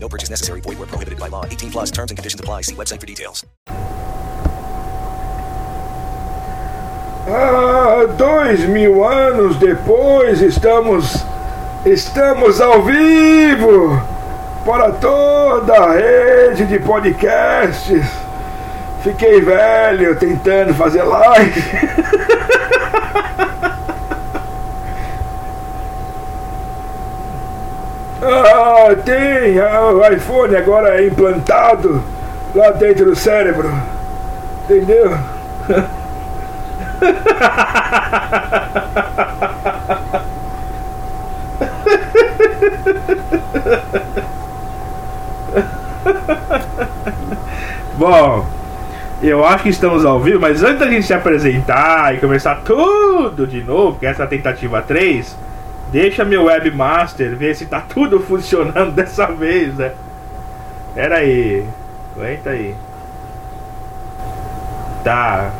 No purchase necessary. Void where prohibited by law. 18 plus terms and conditions apply. See website for details. Ah, dois mil anos depois, estamos. Estamos ao vivo para toda a rede de podcasts. Fiquei velho tentando fazer live. ah, tem ah, o iPhone agora é implantado lá dentro do cérebro. Entendeu? Bom, eu acho que estamos ao vivo, mas antes da gente se apresentar e começar tudo de novo, que essa é a tentativa 3, deixa meu webmaster ver se tá tudo funcionando dessa vez, né? Pera aí, aguenta aí. Tá,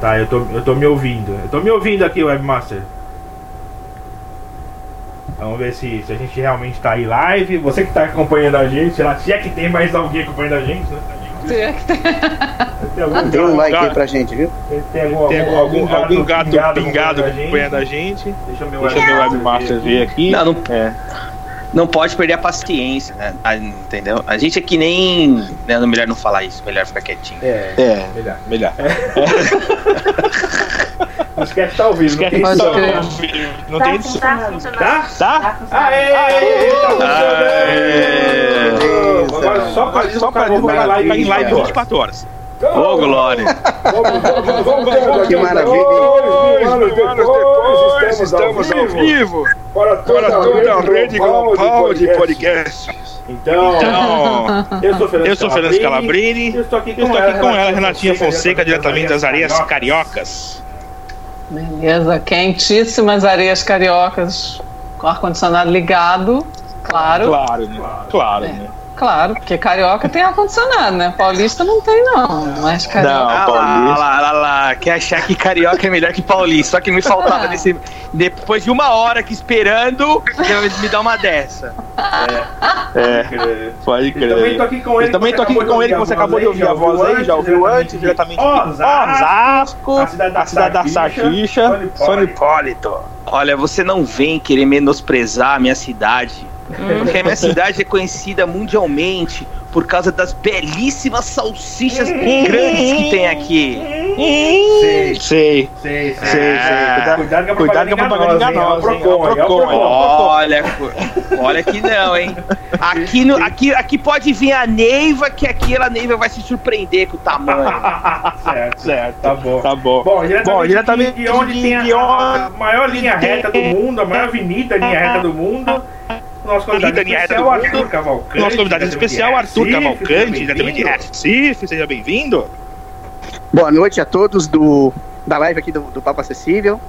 tá, eu tô, eu tô me ouvindo. Eu tô me ouvindo aqui, webmaster. Vamos ver se, se a gente realmente tá aí live. Você que tá acompanhando a gente, se é que tem mais alguém acompanhando a gente, né? Tem, algum Tem um like aí pra gente, viu? Tem algum, Tem algum, algum, algum gato pingado acompanhando a gente. Deixa eu meu webmaster ver aqui. Não, não, É. não pode perder a paciência, né? Ah, Entendeu? A gente é que nem. Né, melhor não falar isso, melhor ficar quietinho. É, É, melhor. melhor. Não esquece que tá ao vivo. Esquece não que tem som. não tem edição. Tá? Tá? Aê! Tá Aê! Agora só pra Só pra divulgar live, tá em live 24 horas. Ô, Glória! Vamos, vamos, vamos, vamos, Que maravilha, anos depois, estamos ao vivo para toda a rede global de podcast. Então, eu sou Fernando Eu sou Fernando Scalabrini. Eu estou aqui com estou aqui com ela, Renatinha Renatinha Fonseca, diretamente das areias cariocas. Beleza, quentíssimas areias cariocas com ar-condicionado ligado, claro. Claro, né? Claro, É. né? Claro, porque carioca tem ar-condicionado, né? Paulista não tem, não. Mas carioca. Não. Ah lá, Paulista. lá, lá, lá, quer achar que carioca é melhor que paulista. Só que me faltava Ah. nesse. Depois de uma hora aqui esperando, me dá uma dessa. É, pode crer. Eu também tô aqui com ele. Eu também tô aqui com ele, que você acabou de ouvir a voz aí, já ouviu antes, diretamente Osasco, a cidade da a cidade da São São Hipólito. Olha, você não vem querer menosprezar a minha cidade. Porque a minha cidade é conhecida mundialmente por causa das belíssimas salsichas grandes que tem aqui. Sei, Sei. sei, sei. Sei, sei. Cuidado com a Cuidado com a propaganda enganosa? É. Olha, olha que não, hein? Aqui, no, aqui, aqui pode vir a Neiva, que aqui ela Neiva vai se surpreender com o tamanho. Certo, Certo, tá bom. Tá bom. Bom, diretamente, Bom, diretamente de onde de- tem a, a maior linha reta do mundo, a maior avenida linha reta do mundo. Nosso convidado especial, Arthur. Cavalcante. Nosso convidado especial, Arthur Cavalcante, seja diretamente de bem-vindo. Recife, seja bem-vindo. Boa noite a todos do, da live aqui do, do Papo Acessível.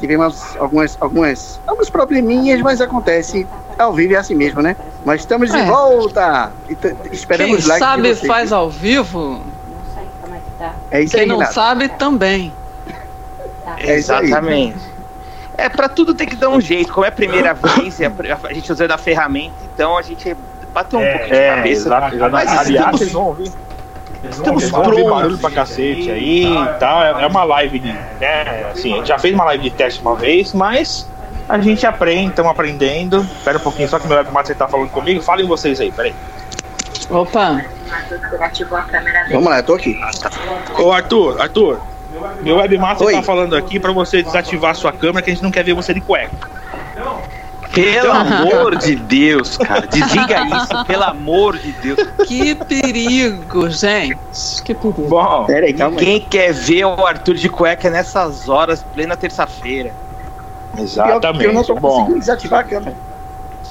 Tivemos algumas, algumas, alguns probleminhas, mas acontece ao vivo é assim mesmo, né? Mas estamos de É. volta! E esperamos Quem like sabe faz ao vivo, É isso quem aí, não Renato. sabe também. É. Exatamente. É, pra tudo tem que dar um jeito. Como é a primeira vez, é a, gente usando a ferramenta, então a gente bateu um É, pouquinho de É, cabeça. exato. Mas Aliás, estamos- vocês vão ouvir. Estamos prontos. barulho pra cacete aí e tal. É é uma live de. Né, assim, a gente já fez uma live de teste uma vez, mas a gente aprende, estamos aprendendo. Espera um pouquinho, só que meu webmaster tá falando comigo. Falem vocês aí, peraí. Opa, Vamos lá, eu tô aqui. Ô Arthur, Arthur, meu webmaster Oi. tá falando aqui pra você desativar a sua câmera que a gente não quer ver você de cueca. Pelo amor de Deus, cara. Desliga isso, pelo amor de Deus. que perigo, gente. Que perigo. Bom, Pera aí, calma aí. Quem quer ver o Arthur de cueca nessas horas, plena terça-feira? Que eu não exatamente. tô Bom, conseguindo desativar a câmera.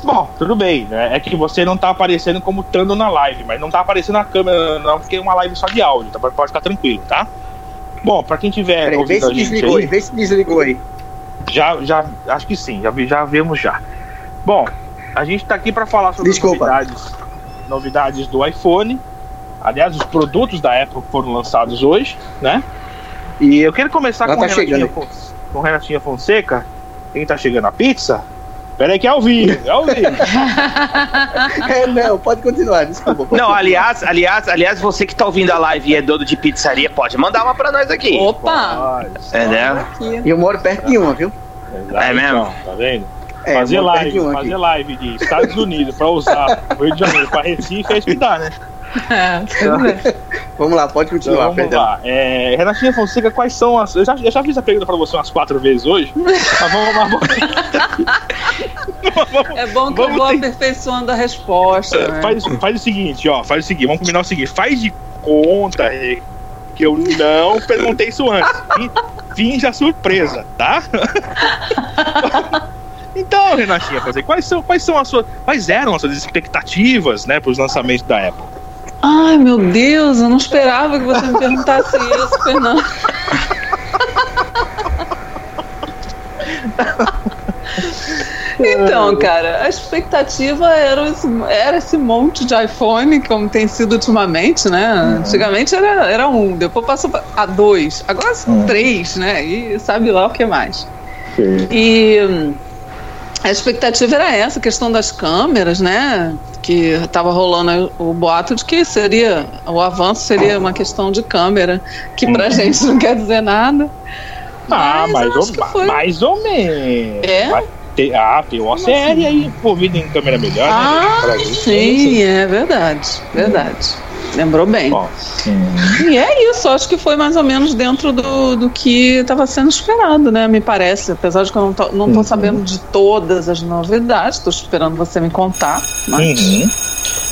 Bom, tudo bem, né? É que você não tá aparecendo como estando na live, mas não tá aparecendo na câmera, não, porque é uma live só de áudio, tá? Pode ficar tranquilo, tá? Bom, pra quem tiver Peraí, vê se desligou aí, vê se desligou aí. já, já, acho que sim, já, já vemos já. Bom, a gente tá aqui pra falar sobre novidades, novidades do iPhone. Aliás, os produtos da Apple foram lançados hoje, né? E eu quero começar Ela com, tá Renatinha, com Renatinha Fonseca. Quem tá chegando a pizza? Pera aí que é ao vivo, é ao vivo. É, não, pode continuar, desculpa. pode Não, continuar. aliás, aliás, aliás, você que tá ouvindo a live e é dono de pizzaria, pode mandar uma pra nós aqui. Opa! É, né? Aqui. E eu moro perto de uma, viu? Exato, É mesmo? então, Tá vendo? É, fazer live, fazer aqui. live de Estados Unidos pra usar o Rio de Janeiro pra Recife é isso que dá, né? É, é. Vamos lá, pode Então, continuar, vamos perdão. lá. É, Renatinha Fonseca, quais são as. Eu já, eu já fiz a pergunta pra você umas quatro vezes hoje. mas vamos É bom que Vamos eu vou ter- aperfeiçoando a resposta. Né? faz, faz o seguinte, ó. Faz o seguinte, vamos combinar o seguinte. Faz de conta que eu não perguntei isso antes. Fin- Finja surpresa, tá? Então, Renatinha, Fonseca, quais são, quais são as suas. Quais eram as suas expectativas, né, para os lançamentos da Apple? Ai, meu Deus, eu não esperava que você me perguntasse isso, Fernando. Então, cara, a expectativa era esse, era esse monte de iPhone, como tem sido ultimamente, né? Antigamente era, era um, depois passou a dois, agora são três, né? E sabe lá o que mais. E hum, a expectativa era essa, a questão das câmeras, né? Que estava rolando o boato de que seria o avanço seria uma questão de câmera, que pra gente não quer dizer nada. Ah, Mas mais, ou, mais ou menos. É? Ter- ah, tem uma série aí envolvida em câmera melhor, Ah, né? Gente. sim, é verdade, verdade. Lembrou bem. Bom, E é isso, acho que foi mais ou menos dentro do, do que estava sendo esperado, né? Me parece. Apesar de que eu não tô, não tô Uhum. sabendo de todas as novidades, estou esperando você me contar. Mas... Uhum.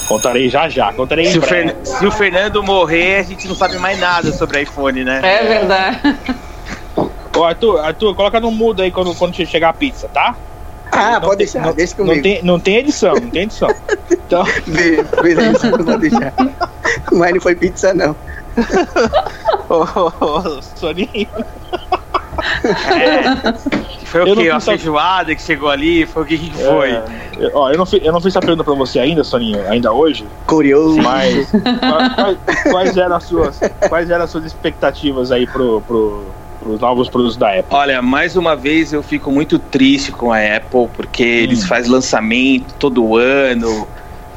Contarei já já, contarei Se o. Fer- se o Fernando morrer, a gente não sabe mais nada sobre iPhone, né? É verdade. Ô, Arthur, Arthur, coloca no mudo aí quando, quando chegar a pizza, tá? Ah, Não pode tem- deixar, não, deixa não comigo. tem, não tem edição, não tem edição. Então, Be- Beleza, pode deixar. Mas não foi pizza, não. ô, ô, ô, Soninho. Foi Eu o quê? não a- feijoada que chegou ali? Foi o que, que foi? É, eu- ó, eu não, fiz, eu não fiz essa pergunta pra você ainda, Soninho, ainda hoje, Curioso. mas quais, quais- quais eram as suas, quais eram as suas expectativas aí pro, pro, pros novos produtos da Apple? Olha, mais uma vez eu fico muito triste com a Apple, porque eles fazem lançamento todo ano,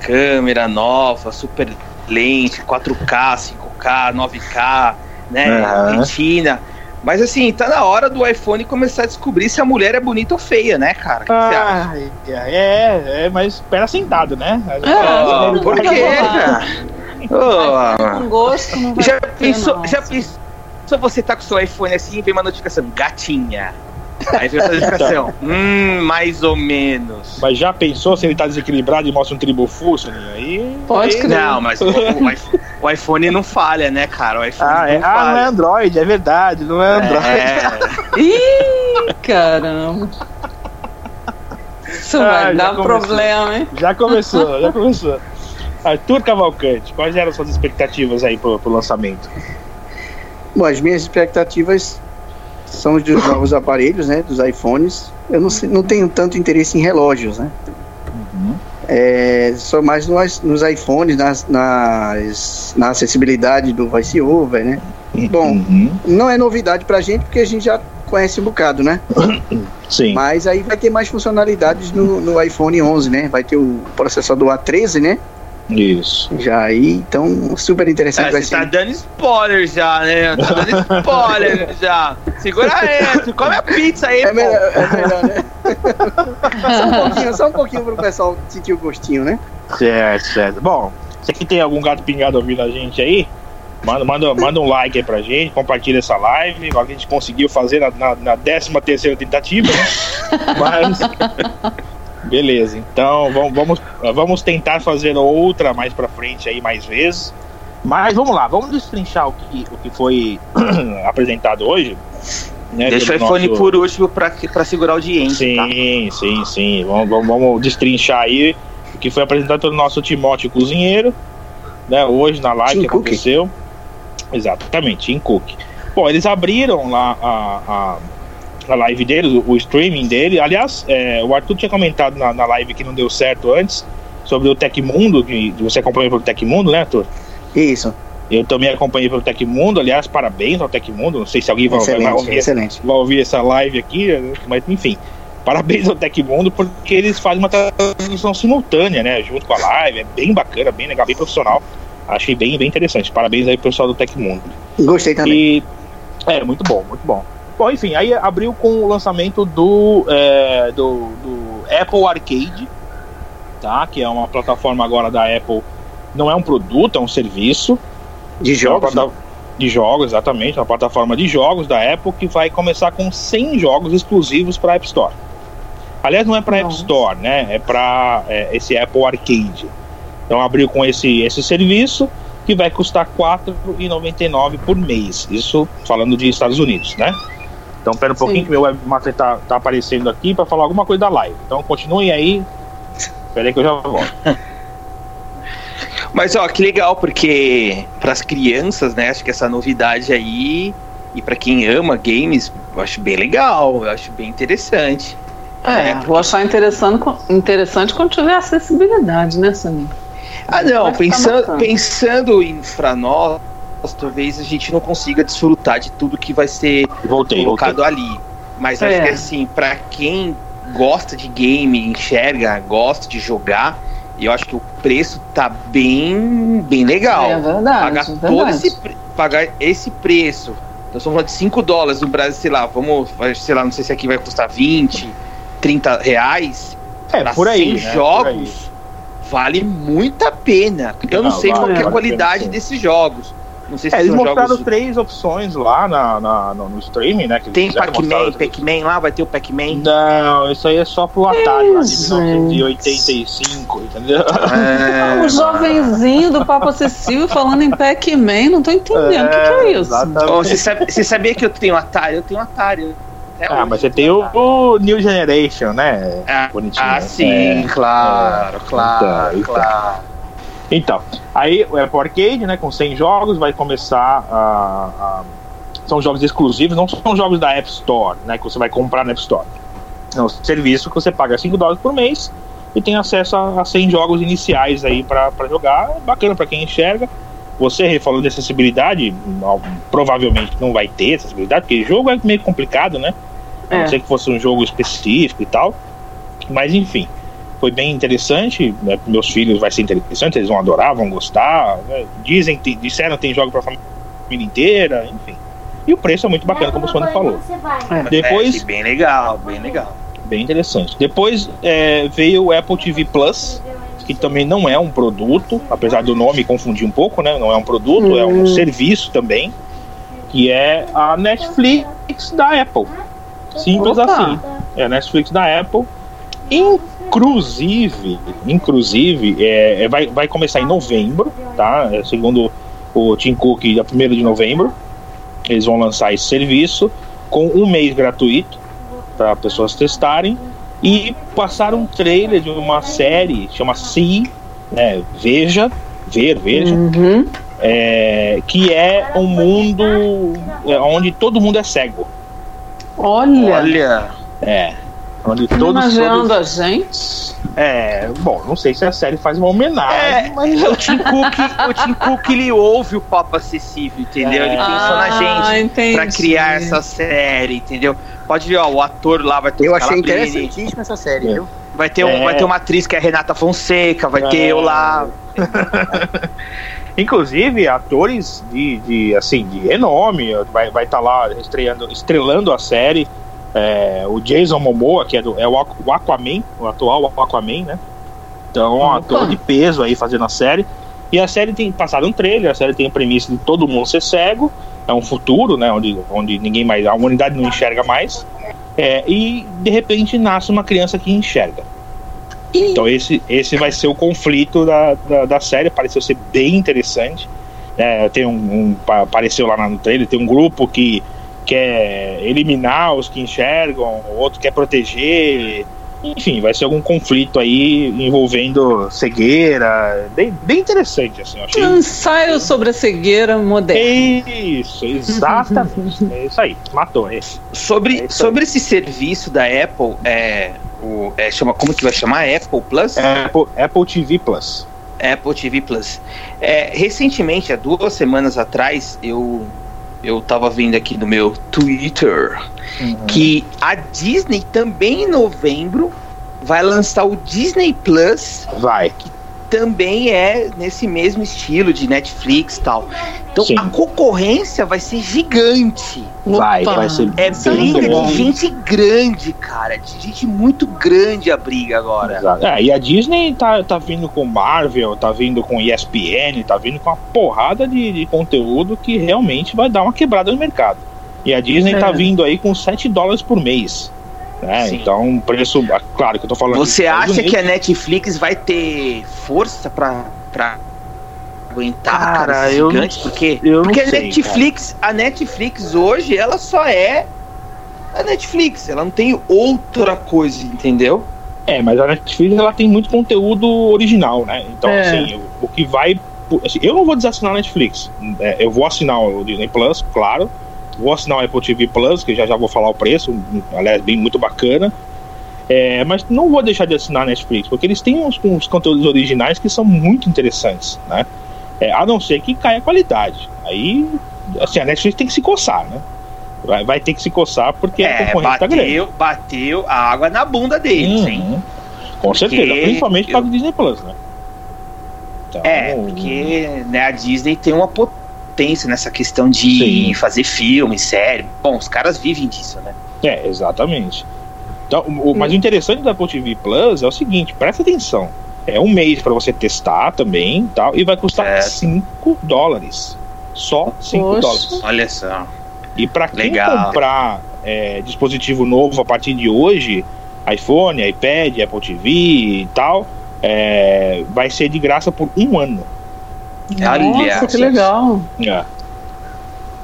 câmera nova, super lente, 4K, 5K, 9K, né? Aham. Retina. Mas assim, tá na hora do iPhone começar a descobrir se a mulher é bonita ou feia, né, cara? O que você acha? Ah, é, é, mas espera sentado, né? Ah, não por quê, cara? Com gosto não vai já ter, pensou, não. já pensou você tá com seu iPhone assim e vem uma notificação, gatinha. Aí vem a notificação, hum, mais ou menos. Mas já pensou se ele tá desequilibrado e mostra um tribufu, Soninho? Aí. Pode crer. Não, mas o, o iPhone- o iPhone não falha, né, cara? O iPhone Ah, é, não ah, não é falha. Android, é verdade, não é Android. É. Ih, caramba. Isso Ah, vai dar começou. problema, hein? Já começou, já começou. Arthur Cavalcante, quais eram suas expectativas aí pro, pro lançamento? Bom, as minhas expectativas são os dos novos aparelhos, né? Dos iPhones. Eu não, não tenho tanto interesse em relógios, né? É, só mais nos, nos iPhones, nas, nas- na acessibilidade do VoiceOver, né? Bom, Uhum. não é novidade pra gente porque a gente já conhece um bocado, né? Sim. Mas aí vai ter mais funcionalidades no, no iPhone 11, né? Vai ter o processador A13, né? Isso. Já aí, então, super interessante É, vai você ser. tá dando spoiler já, né? Tá dando spoiler já. Segura aí, come a pizza aí, É pô. melhor, é melhor, né? só, um pouquinho, só um pouquinho pro pessoal sentir o gostinho, né? Certo, certo. Bom, se aqui tem algum gato pingado ouvindo a gente aí, manda, manda, manda um like aí pra gente, compartilha essa live. A gente conseguiu fazer na, na, na 13 terceira tentativa, né? Mas. Beleza, então vamos, vamos, tentar fazer outra mais pra frente aí, mais vezes. Mas vamos lá, vamos destrinchar o que, o que foi apresentado hoje. Né, Deixa o iPhone nosso- por último pra, pra segurar a audiência, tá? Sim, sim, sim. Vamos, vamos, vamos destrinchar aí o que foi apresentado pelo nosso Timóteo Cozinheiro, né? Hoje na live Tim que Cook. aconteceu. Exatamente, em Cook. Bom, eles abriram lá a, a, a live deles, o, streaming dele. Aliás, é, o Arthur tinha comentado na, na live que não deu certo antes sobre o Tecmundo, que você acompanhou pelo Tecmundo, né, Arthur? Isso. Eu também acompanhei pelo Tecmundo, aliás, parabéns ao Tecmundo. Não sei se alguém vai, vai, vai Excelente, ouvir excelente. vai ouvir essa live aqui, mas enfim. Parabéns ao Tecmundo porque eles fazem uma transmissão simultânea, né? Junto com a live. É bem bacana, bem legal, bem profissional. Achei bem, bem interessante. Parabéns aí pro pessoal do Tecmundo. Gostei também. E é muito bom, muito bom. Bom, enfim, aí abriu com o lançamento do, é, do, do Apple Arcade, tá? Que é uma plataforma agora da Apple. Não é um produto, é um serviço. De É jogos, né? De jogos, exatamente. Uma plataforma de jogos da Apple que vai começar com 100 jogos exclusivos para App Store. Aliás, não é para App. Store, né? É para esse Apple Arcade. Então abriu com esse, esse serviço que vai custar R$ 4,99 por mês. Isso falando de Estados Unidos, né? Então pera um pouquinho Sim. que meu webmaster tá, tá aparecendo aqui para falar alguma coisa da live. Então continuem aí. Espera aí que eu já volto. Mas ó, que legal, porque pras crianças, né, acho que essa novidade aí, e pra quem ama games, eu acho bem legal, eu acho bem interessante. É, vou achar interessante, interessante quando tiver acessibilidade, né, Samir? Ah, não, pensando, pensando em pra nós, talvez a gente não consiga desfrutar de tudo que vai ser Voltei, voltei. colocado ali. Mas acho É. que assim, pra quem gosta de game, enxerga, gosta de jogar, eu acho que o preço tá bem, bem legal. É verdade, pagar é todo verdade. esse pre- pagar esse preço. Nós estamos falando de 5 dólares no Brasil, sei lá, vamos, sei lá, não sei se aqui vai custar 20, 30 reais. É, Pra por aí. 100 né? jogos, Por aí. vale muito a pena. Eu não Ah, sei vale, qual é a vale qualidade desses jogos. Não sei se É, eles mostraram jogos. três opções lá na, na- no, no streaming, né? Tem Pac-Man, Pac-Man lá, vai ter o Pac-Man. Não, isso aí é só pro Atari lá de gente. 1985, entendeu? É, O jovenzinho do Papo Acessível falando em Pac-Man, não tô entendendo. O que, que é isso? Ó, você, sabe- você sabia que eu tenho Atari? Eu tenho Atari. Até Ah, mas você tem o, o New Generation, né? Ah, Bonitinho. ah, sim, É. claro, claro, Então, então. claro. Então, aí o Apple Arcade, né, com 100 jogos, vai começar a, a- São jogos exclusivos, não são jogos da App Store, né, que você vai comprar na App Store. É um serviço que você paga 5 dólares por mês e tem acesso a, a 100 jogos iniciais aí pra jogar. Bacana pra quem enxerga. Você falou de acessibilidade, provavelmente não vai ter acessibilidade, porque jogo é meio complicado, né? A não É. ser que fosse um jogo específico e tal. Mas enfim, foi bem interessante. Né? Para Meus filhos vai ser interessante, eles vão adorar, vão gostar. né? Dizem, que- disseram que tem jogo para família inteira, enfim. E o preço é muito bacana, como o Sônia falou. Depois, É, bem legal, bem legal. bem interessante. Depois é, veio o Apple TV Plus, que também não é um produto, apesar do nome confundir um pouco, né? Não é um produto, é um Hum. serviço também, que é a Netflix da Apple. Simples Opa. assim. É a Netflix da Apple. Inclusive, inclusive, é, é, vai, vai começar em novembro, tá? É, segundo o Tim Cook, dia 1 de novembro, eles vão lançar esse serviço com um mês gratuito para pessoas testarem e passaram um trailer de uma série chama See, né, Veja, ver, veja, Uhum. é, que é um mundo é, onde todo mundo é cego. Olha, Olha, É. Onde tá todos, homenageando todos a gente. É, bom, não sei se a série faz uma homenagem, É, mas o Tim Cook, o Tim Cook ele ouve o papo acessível, entendeu? Ele pensou na Ah, gente entendi. pra criar essa série, entendeu? Pode ver, ó, o ator lá vai ter Eu achei interessantíssima essa série, É. viu? Vai ter, um, É. vai ter uma atriz que é a Renata Fonseca, vai ter É. eu lá. inclusive atores de, de assim de renome vai vai estar lá estreando estrelando a série É, o Jason Momoa que é, do, é o Aqu- o Aquaman o atual Aquaman né? Então um ator de peso aí fazendo a série. E a série tem passado um trailer a série tem a premissa de todo mundo ser cego é um futuro né onde onde ninguém mais a humanidade não enxerga mais. É, e de repente nasce uma criança que enxerga. Então esse, esse vai ser o conflito da, da, da série, pareceu ser bem interessante. É, tem um, um- pa- apareceu lá no trailer, tem um grupo que quer eliminar os que enxergam, o outro quer proteger. Enfim, vai ser algum conflito aí envolvendo cegueira. Bem, bem interessante, assim. eu Achei... Um ensaio sobre a cegueira moderna. Isso, exatamente. é isso aí, matou. É. Sobre, É isso sobre esse serviço da Apple, é, o, é, chama, como que vai chamar? Apple Plus? Apple, Apple TV Plus. Apple TV Plus. É, recentemente, há duas semanas atrás, eu eu tava vendo aqui no meu Twitter que a Disney também em novembro vai lançar o Disney Plus, Vai. Também é nesse mesmo estilo de Netflix e tal. Então Sim. a concorrência vai ser gigante. Vai, Opa. vai ser É é briga muito bom. de gente grande, cara. De gente muito grande a briga agora. Exato. É, e a Disney tá, tá vindo com Marvel, tá vindo com ESPN, tá vindo com uma porrada de, de conteúdo que realmente vai dar uma quebrada no mercado. E a Disney É. tá vindo aí com 7 dólares por mês. Né? Então, um preço. ah, Claro que eu tô falando. Você acha Unidos. que a Netflix vai ter força pra, pra aguentar Cara, cara, eu gigante? não- porque eu não porque a sei, Netflix, a Netflix hoje, ela só é a Netflix, ela não tem outra coisa, entendeu? É, mas a Netflix ela tem muito conteúdo original, né? Então, É. assim, o, o que vai. assim, eu não vou desassinar a Netflix. É, eu vou assinar o Disney Plus, claro. Vou assinar o Apple TV Plus, que já já vou falar o preço, aliás, bem muito bacana. É, mas não vou deixar de assinar a Netflix, porque eles têm uns, uns conteúdos originais que são muito interessantes, né? É, a não ser que caia a qualidade. Aí, assim, a Netflix tem que se coçar, né? Vai, vai ter que se coçar porque a É, concorrência tá grande. bateu, bateu a água na bunda deles, hein? Uhum. Com Porque certeza, principalmente eu- para o Disney Plus, né? Então, É, porque né, a Disney tem uma potência nessa questão de Sim. fazer filme, série. Bom, os caras vivem disso, né? É, exatamente. Então, o, mas o interessante da Apple TV Plus é o seguinte, presta atenção. É um mês para você testar também tal, e vai custar Certo. 5 dólares. Só 5 Poxa. dólares. Olha só. E para quem Legal. comprar é, dispositivo novo a partir de hoje, iPhone, iPad, Apple TV e tal, é, vai ser de graça por um ano. Olha, Nossa, que legal. É.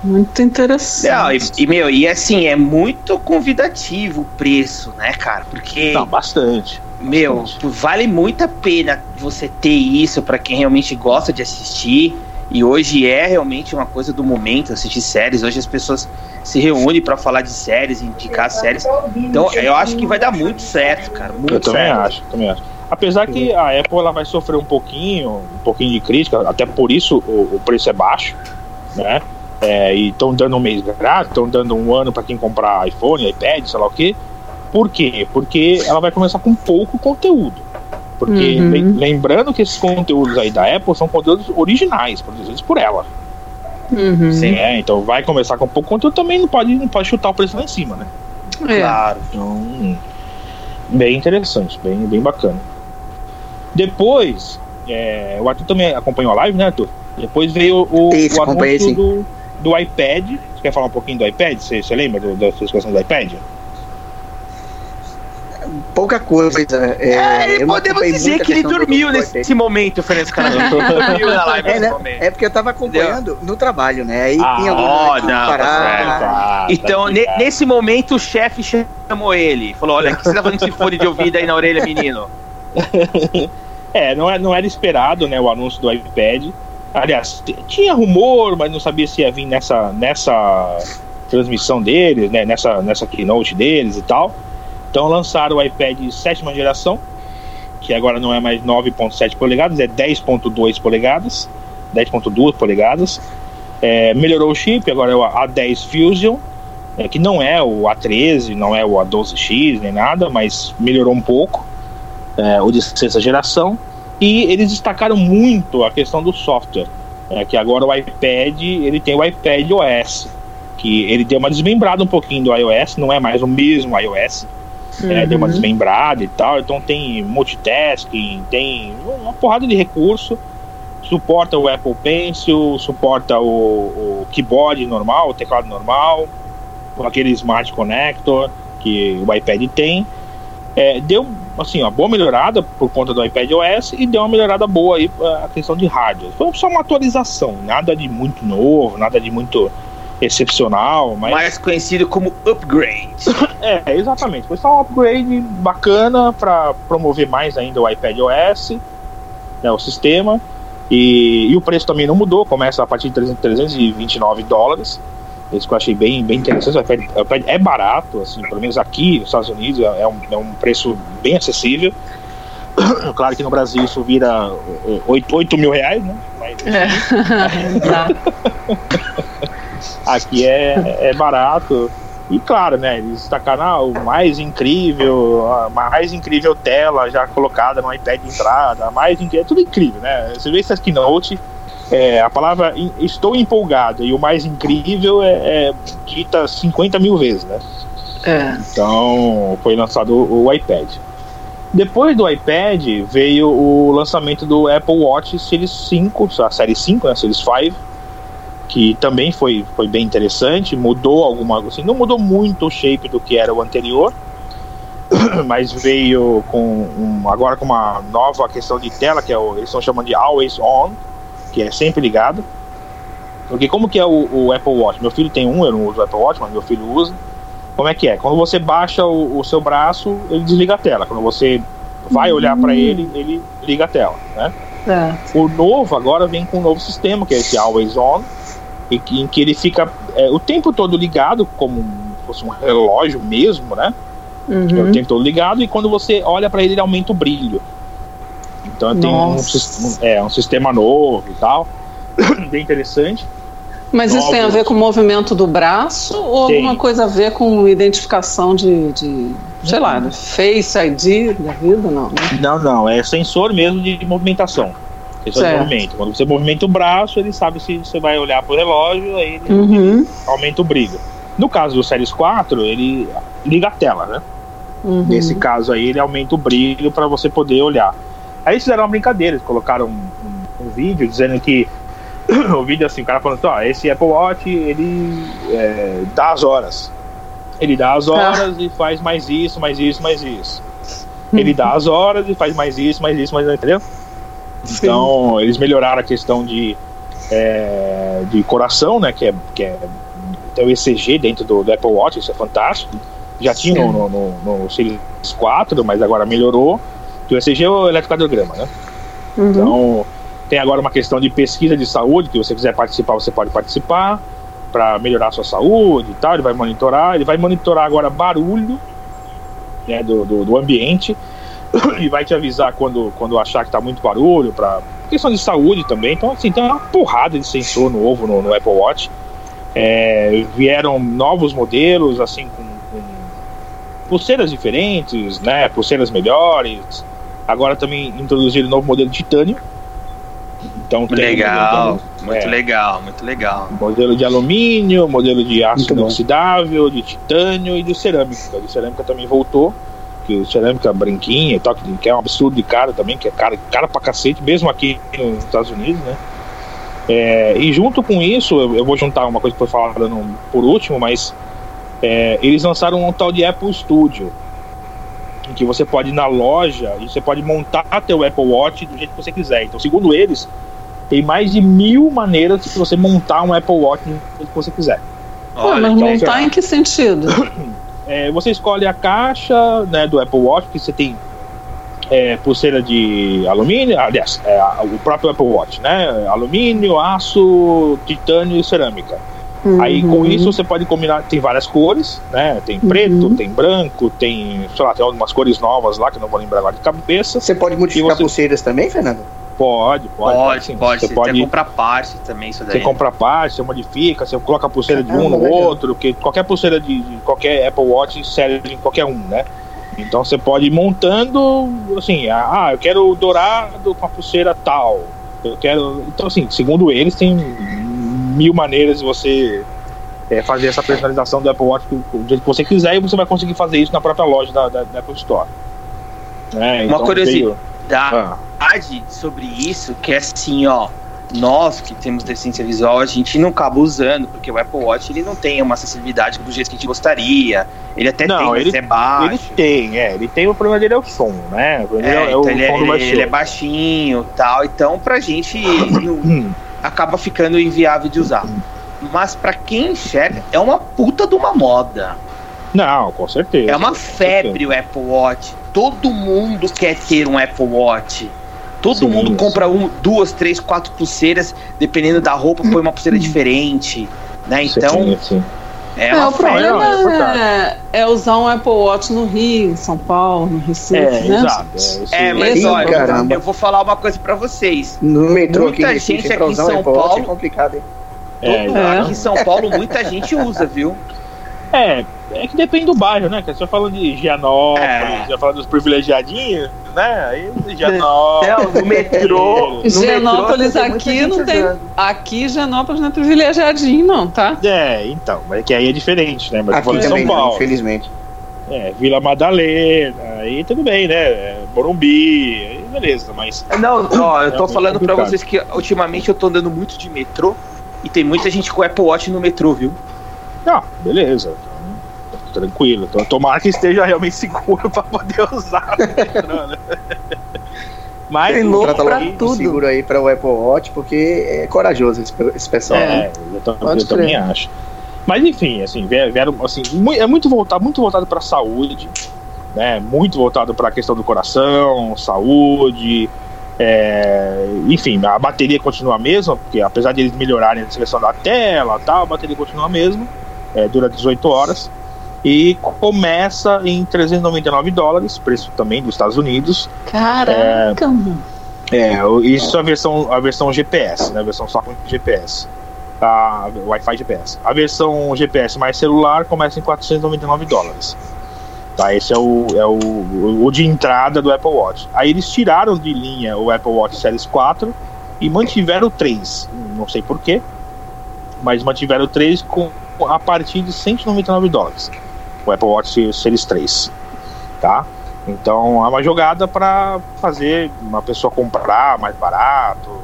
Muito interessante. Não, e, e, meu, e assim, é muito convidativo o preço, né, cara? Porque, Não, bastante. meu, bastante. vale muito a pena você ter isso pra quem realmente gosta de assistir. E hoje é realmente uma coisa do momento assistir séries. Hoje as pessoas se reúnem pra falar de séries, indicar séries. Então eu acho que vai dar muito certo, cara. Muito Eu também certo. acho, também acho. Apesar que a Apple ela vai sofrer um pouquinho, um pouquinho de crítica, até por isso o, o preço é baixo, né? É, e estão dando um mês grátis, estão dando um ano para quem comprar iPhone, iPad, sei lá o quê. Por quê? Porque ela vai começar com pouco conteúdo. Porque Uhum. lem- lembrando que esses conteúdos aí da Apple são conteúdos originais, produzidos por ela. Uhum. Sim. né? Então vai começar com pouco conteúdo também não pode, não pode chutar o preço lá em cima, né? É. Claro. Então, bem interessante, bem, bem bacana. Depois, é, o Arthur também acompanhou a live, né, Arthur? Depois veio o, Isso, o anúncio do, do iPad. Você quer falar um pouquinho do iPad? Você, você lembra da situação do iPad? Pouca coisa. É, É, eu não podemos dizer que ele dormiu do nesse momento, Fernando dormiu na live É, nesse né? momento. é porque eu tava acompanhando no trabalho, né? Aí Ah, tinha de não, tá parar. certo. tá Então, ne- nesse momento, o chefe chamou ele. Falou: Olha, o que você tá fazendo com esse fone de ouvido aí na orelha, menino? É, não, é- não era esperado, né, o anúncio do iPad. Aliás, tinha rumor, mas não sabia se ia vir nessa, nessa transmissão deles, né, nessa, nessa keynote deles e tal. Então lançaram o iPad sétima geração, que agora não é mais 9.7 polegadas, é 10.2 polegadas, 10.2 polegadas. É, melhorou o chip, agora é o A10 Fusion, é, que não é o A13, não é o A12X nem nada, mas melhorou um pouco é, o de sexta geração, e eles destacaram muito a questão do software, é, que agora o iPad ele tem o iPad OS, que ele deu uma desmembrada um pouquinho do iOS, não é mais o mesmo iOS, é, deu uma desmembrada e tal, então tem multitasking, tem uma porrada de recurso, suporta o Apple Pencil, suporta o, o keyboard normal, o teclado normal, com aquele Smart Connector que o iPad tem. É, deu assim, uma boa melhorada por conta do iPad OS e deu uma melhorada boa aí a questão de hardware. Foi só uma atualização, nada de muito novo, nada de muito excepcional, mas Mais conhecido como upgrade. é, exatamente. Foi só um upgrade bacana para promover mais ainda o iPad OS, né, o sistema. E, e o preço também não mudou, começa a partir de 300 329 dólares. Isso que eu achei bem, bem interessante. O iPad, o iPad é barato, assim, pelo menos aqui nos Estados Unidos é um, é um preço bem acessível. Claro que no Brasil isso vira 8, 8 mil reais, né? Mas, Exato. aqui é, é barato. E claro, né? Eles destacaram ah, o mais incrível, a mais incrível tela já colocada no iPad de entrada, a mais incrível, é tudo incrível, né? Você vê essa keynote, é, a palavra estou empolgado e o mais incrível é, é dita 50 mil vezes, né? É. Então foi lançado o, o iPad. Depois do iPad veio o lançamento do Apple Watch Series 5, a série 5, né, Series 5, que também foi, foi bem interessante, mudou alguma assim, não mudou muito o shape do que era o anterior, mas veio com um, agora com uma nova questão de tela, que é o, eles estão chamando de Always On, que é sempre ligado. Porque como que é o, o Apple Watch? Meu filho tem um, eu não uso o Apple Watch, mas meu filho usa. Como é que é? Quando você baixa o, o seu braço, ele desliga a tela. Quando você vai olhar para ele, ele liga a tela, né? É. O novo agora vem com um novo sistema, que é esse Always On, e que, em que ele fica é, o tempo todo ligado, como se fosse um relógio mesmo, né? Uhum. o tempo todo ligado, e quando você olha para ele, ele aumenta o brilho. Então tem um, um- é, um sistema novo e tal, bem interessante. Mas isso tem a Novos. ver com o movimento do braço ou Tem. alguma coisa a ver com identificação de, de sei lá, de Face ID da vida? Não, né? Não, não, é sensor mesmo de movimentação. Sensor Certo. de movimento. Quando você movimenta o braço, ele sabe se você vai olhar pro relógio, aí ele Uhum. aumenta o brilho. No caso do Series 4, ele liga a tela, né? Uhum. Nesse caso aí, ele aumenta o brilho para você poder olhar. Aí eles fizeram uma brincadeira, eles colocaram um, um- um vídeo dizendo que o vídeo assim, o cara falando, ó, esse Apple Watch, ele é, dá as horas. Ele dá as horas e faz mais isso, mais isso, mais isso. Ele dá as horas e faz mais isso, mais isso, mais isso, entendeu? Então, eles melhoraram a questão de, é, de coração, né? Que é, que é tem o ECG dentro do, do Apple Watch, isso é fantástico. Já tinha no, no, no, no Series 4, mas agora melhorou. Que o ECG é o eletrocardiograma, né? Uhum. Então, tem agora uma questão de pesquisa de saúde, que você quiser participar, você pode participar para melhorar a sua saúde e tal. Ele vai monitorar, ele vai monitorar agora barulho né, do, do, do ambiente e vai te avisar quando, quando achar que tá muito barulho, para questão de saúde também. Então, assim, tem uma porrada de sensor novo no, no Apple Watch. É, vieram novos modelos, assim, com, com pulseiras diferentes, né? Pulseiras melhores. Agora também introduziram um novo modelo de titânio. Então tem Legal, um muito é. legal, muito legal. modelo de alumínio, modelo de aço Muito bom. inoxidável, de titânio e de cerâmica. De cerâmica também voltou, que cerâmica branquinha e tal, que é um absurdo de cara também, que é cara, cara pra cacete, mesmo aqui nos Estados Unidos, né? É, e junto com isso, eu, eu vou juntar uma coisa que foi falada no- por último, mas é, eles lançaram um tal de Apple Studio, em que você pode ir na loja e você pode montar teu Apple Watch do jeito que você quiser. Então, segundo eles, tem mais de mil maneiras de você montar um Apple Watch do jeito que você quiser. Pô, Olha, mas então, montar será? em que sentido? É, você escolhe a caixa né, do Apple Watch, que você tem é, pulseira de alumínio, aliás, é, o próprio Apple Watch, né? Alumínio, aço, titânio e cerâmica. Aí com Uhum. isso você pode combinar, tem várias cores, né? Tem preto, Uhum. tem branco, tem, sei lá, tem algumas cores novas lá que eu não vou lembrar agora de cabeça. Você pode modificar você- pulseiras também, Fernando? Pode, pode, Pode, sim. pode. Você Você pode comprar parte também, isso Você compra parte, você modifica, você coloca a pulseira de um Caramba, no legal. outro, que qualquer pulseira de, de qualquer Apple Watch serve em qualquer um, né? Então você pode ir montando, assim, ah, eu quero o dourado com a pulseira tal. Eu quero. Então, assim, segundo eles, tem mil maneiras de você é, fazer essa personalização do Apple Watch do, jeito que você quiser e você vai conseguir fazer isso na própria loja da, da, da Apple Store. Né? Uma curiosidade. veio- Da Ah, verdade sobre isso, que é assim, ó, nós que temos deficiência visual, a gente não acaba usando, porque o Apple Watch ele não tem uma acessibilidade do jeito que a gente gostaria. Ele até Não, tem, mas ele- é baixo. ele tem, é, ele tem o problema dele é o som, né? O É, é, então o ele, é, som ele- é baixinho tal, então pra gente não- Hum. acaba ficando inviável de usar. mas para quem enxerga, é uma puta de uma moda. Não, com certeza. É uma febre o Apple Watch. Todo mundo quer ter um Apple Watch. Todo Sim, mundo sim. compra um, duas, três, quatro pulseiras, dependendo da roupa, põe uma pulseira diferente. Né? Então, Sim, sim. é É, uma o problema é verdade. é, é usar um Apple Watch no Rio, em São Paulo, no Recife, É, né? exato. É, É, mas Ih, olha, caramba. eu vou falar uma coisa pra vocês. No metrô aqui, Muita em Recife, gente aqui em São Watch Paulo- é complicado, hein? é, É. Aqui em São Paulo, muita gente usa, viu? É, é que depende do bairro, né? Que você fala de Gianópolis, É. já fala dos privilegiadinhos, né? Aí Gianópolis. Não, no metrô. no Higienópolis metrô, aqui não tem. usando. Aqui, Higienópolis não é privilegiadinho, não, tá? É, então, mas é que aí é diferente, né? Mas Aqui também São não, Paulo. infelizmente. É, Vila Madalena, aí tudo bem, né? É, Morumbi, aí beleza, mas. Não, ó, eu tô É falando pra complicado. vocês que ultimamente eu tô andando muito de metrô e tem muita gente com Apple Watch no metrô, viu? Ah, beleza. Tranquilo. Então, tomara que esteja realmente seguro pra poder usar. né? Mas Tem louco pra logo tudo. seguro aí para o Apple Watch, porque é corajoso esse, esse pessoal. né? É, eu, tam- Pode eu também acho. Mas enfim, assim, vie- vieram, assim, é muito voltado, muito voltado para saúde, né? Muito voltado para a questão do coração, saúde, é, enfim, a bateria continua a mesma, porque apesar de eles melhorarem a seleção da tela, tal, a bateria continua a mesma, é, dura 18 horas e começa em 399 dólares, preço também dos Estados Unidos. Caraca, mano. É, o- isso é a versão, a versão GPS, né? A versão só com GPS. A Wi-Fi GPS. A versão GPS mais celular começa em 499 dólares. Tá, esse é o, é o, o de entrada do Apple Watch. Aí eles tiraram de linha o Apple Watch Series 4 e mantiveram o 3. Não sei porquê, mas mantiveram o 3 com, a partir de 199 dólares. O Apple Watch Series 3. Tá? Então é uma jogada para fazer uma pessoa comprar mais barato,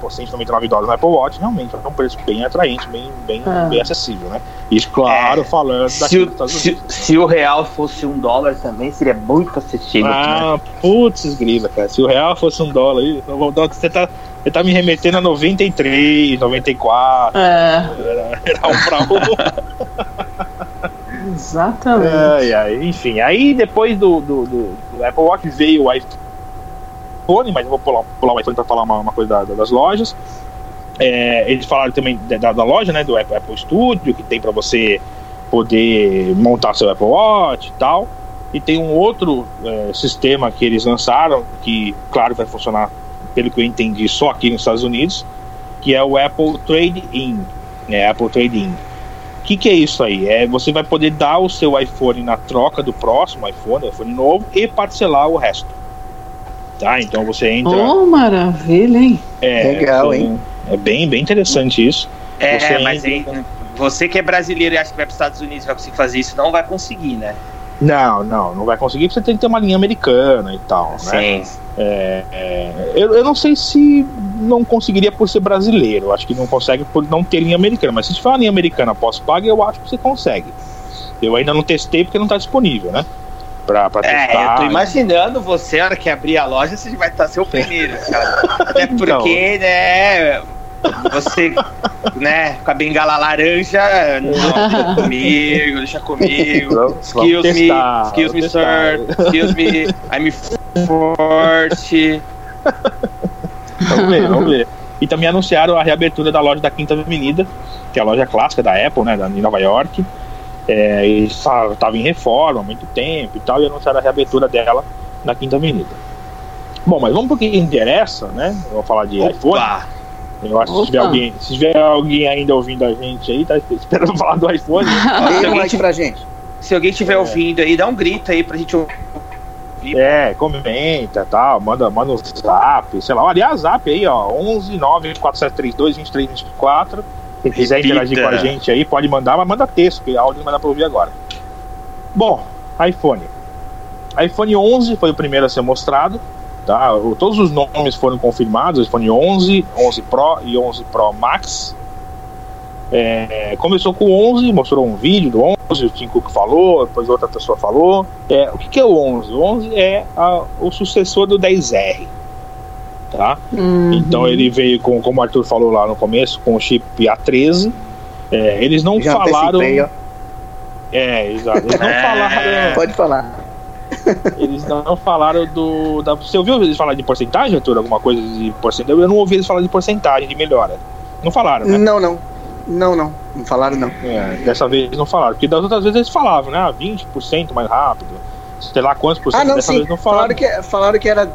por 199 dólares no Apple Watch realmente é um preço bem atraente, bem, bem, Ah. bem acessível, né? Isso, claro, É, falando Se daqui dos o, Estados se, Unidos. né? se o real fosse um dólar também, seria muito acessível. né? Ah, putz, grila, cara. Se o real fosse um dólar aí, eu vou dar- você tá, você tá me remetendo a 93, 94, É, era, era um pra um. exatamente. Ai, ai, enfim, aí depois do, do, do- do Apple Watch veio o iPhone, mas eu vou pular, pular o iPhone para falar uma, uma coisa da- das lojas. É, eles falaram também da, da loja, né, do Apple, Apple Studio, que tem para você poder montar seu Apple Watch e tal. E tem um outro é, sistema que eles lançaram, que, claro, vai funcionar, pelo que eu entendi, só aqui nos Estados Unidos, que é o Apple Trade-in. Né, Apple Trade-in. O que, que é isso aí? É você vai poder dar o seu iPhone na troca do próximo iPhone, iPhone novo, e parcelar o resto. Tá? Então você entra. Oh, maravilha, hein? é, Legal, é, hein? É bem, bem interessante isso. É, Você mas entra- aí, você que é brasileiro e acha que vai para os Estados Unidos e vai conseguir fazer isso, não vai conseguir, né? Não, não, não vai conseguir porque você tem que ter uma linha americana e tal, né? Sim. É, é, eu, eu não sei se não conseguiria por ser brasileiro. Acho que não consegue por não ter linha americana. Mas se tiver uma linha americana pós-paga, eu acho que você consegue. Eu ainda não testei porque não está disponível, né? Pra, pra É, testar. eu tô imaginando você, a hora que abrir a loja, você vai estar seu primeiro, cara. Até Então. porque, né, você, né, com a bengala laranja, não, deixa comigo, deixa comigo. Vamos- vamos Excuse me, testar, excuse me, vamos sir, testar. excuse me, I'm forte. Vamos ver, vamos ver. E também anunciaram a reabertura da loja da Quinta Avenida, que é a loja clássica da Apple, né, em Nova York. É, e estava em reforma há muito tempo e tal, e anunciaram a reabertura dela na Quinta Avenida. Bom, mas vamos pro que interessa, né? Eu vou falar de iPhone. Opa! Eu acho que se tiver, alguém, se tiver alguém ainda ouvindo a gente aí, tá esperando falar do iPhone. Dê um alguém like pra gente. se alguém tiver É. ouvindo aí, dá um grito aí pra gente ouvir. É, comenta tal, manda, manda um zap, sei lá. Aliás, zap aí, ó, 11 94732 2324. Quem quiser Repita. interagir com a gente aí, pode mandar, mas manda texto, que áudio não vai dar pra ouvir agora. Bom, iPhone. iPhone 11 foi o primeiro a ser mostrado. Tá? Todos os nomes foram confirmados: iPhone 11, 11 Pro e 11 Pro Max. É, começou com o 11, mostrou um vídeo do 11, o Tim Cook falou, depois outra pessoa falou. É, o que, que é o 11? O 11 é a- o sucessor do 10R. Tá? Uhum. Então ele veio com, como o Arthur falou lá no começo, com o chip A13. É, eles não Já falaram. É, exato. Eles não É. falaram. Pode falar. Eles não falaram do. Da, você ouviu eles falar de porcentagem, Arthur? Alguma coisa de porcentagem? Eu não ouvi eles falar de porcentagem de melhora. Não falaram, né? Não, não. Não, não. Não falaram, não. É, dessa vez não falaram. Porque das outras vezes eles falavam, né? Ah, 20% mais rápido. Sei lá quantos por cento. Ah, não, dessa sim. vez não falaram. Falaram que, falaram que era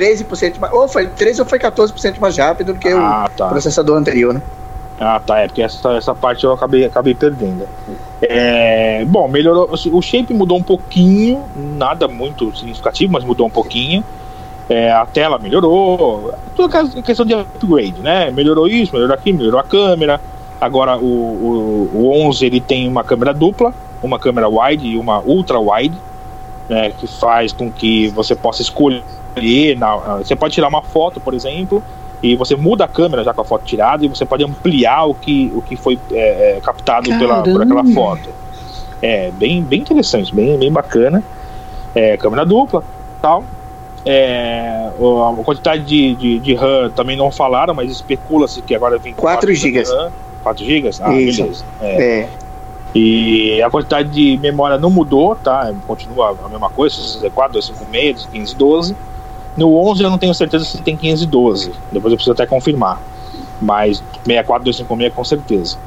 13% mais. Ou foi 13 ou foi 14% mais rápido do que Ah, o tá. processador anterior, né? Ah, tá. É porque essa, essa parte eu acabei, acabei perdendo. É, bom, melhorou. O shape mudou um pouquinho, nada muito significativo, mas mudou um pouquinho. É, a tela melhorou. Tudo que- questão de upgrade, né? Melhorou isso, melhorou aquilo, melhorou a câmera. Agora o, o, o 11 ele tem uma câmera dupla, uma câmera wide e uma ultra wide, né? Que faz com que você possa escolher. Na, você pode tirar uma foto, por exemplo, e você muda a câmera já com a foto tirada e você pode ampliar o que, o que foi é, é, captado pela, por aquela foto. É bem, bem interessante, bem, bem bacana. É, câmera dupla tal. É, a quantidade de, de, de RAM também não falaram, mas especula-se que agora vem com 4 quatro gigas. RAM. 4 GB? Ah, Isso. beleza. É. É. E a quantidade de memória não mudou, tá? Continua a mesma coisa, 64, 256, 512. No 11 eu não tenho certeza se tem 512. Depois eu preciso até confirmar. Mas 64, 256 com certeza.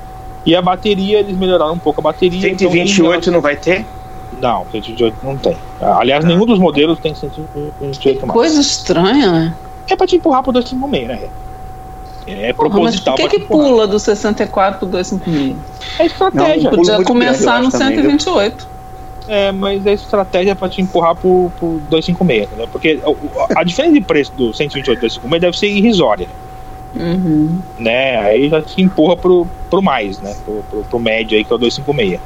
E a bateria, eles melhoraram um pouco a bateria. então, em 128 não vai ter? Não, 128 não tem. Aliás, nenhum dos modelos tem 128 mais. Coisa estranha, né? É pra te empurrar pro 256, né? É Porra, mas proposital por que, que pula do 64 pro 256? É estratégia. Não, Podia começar no acho também, viu? 128. É, mas é estratégia pra te empurrar pro, pro 256, entendeu? Porque o- a diferença de preço do 128 e 256 deve ser irrisória, Uhum. né? Aí já te empurra pro, pro mais, né? Pro, pro, pro médio aí, que é o 256.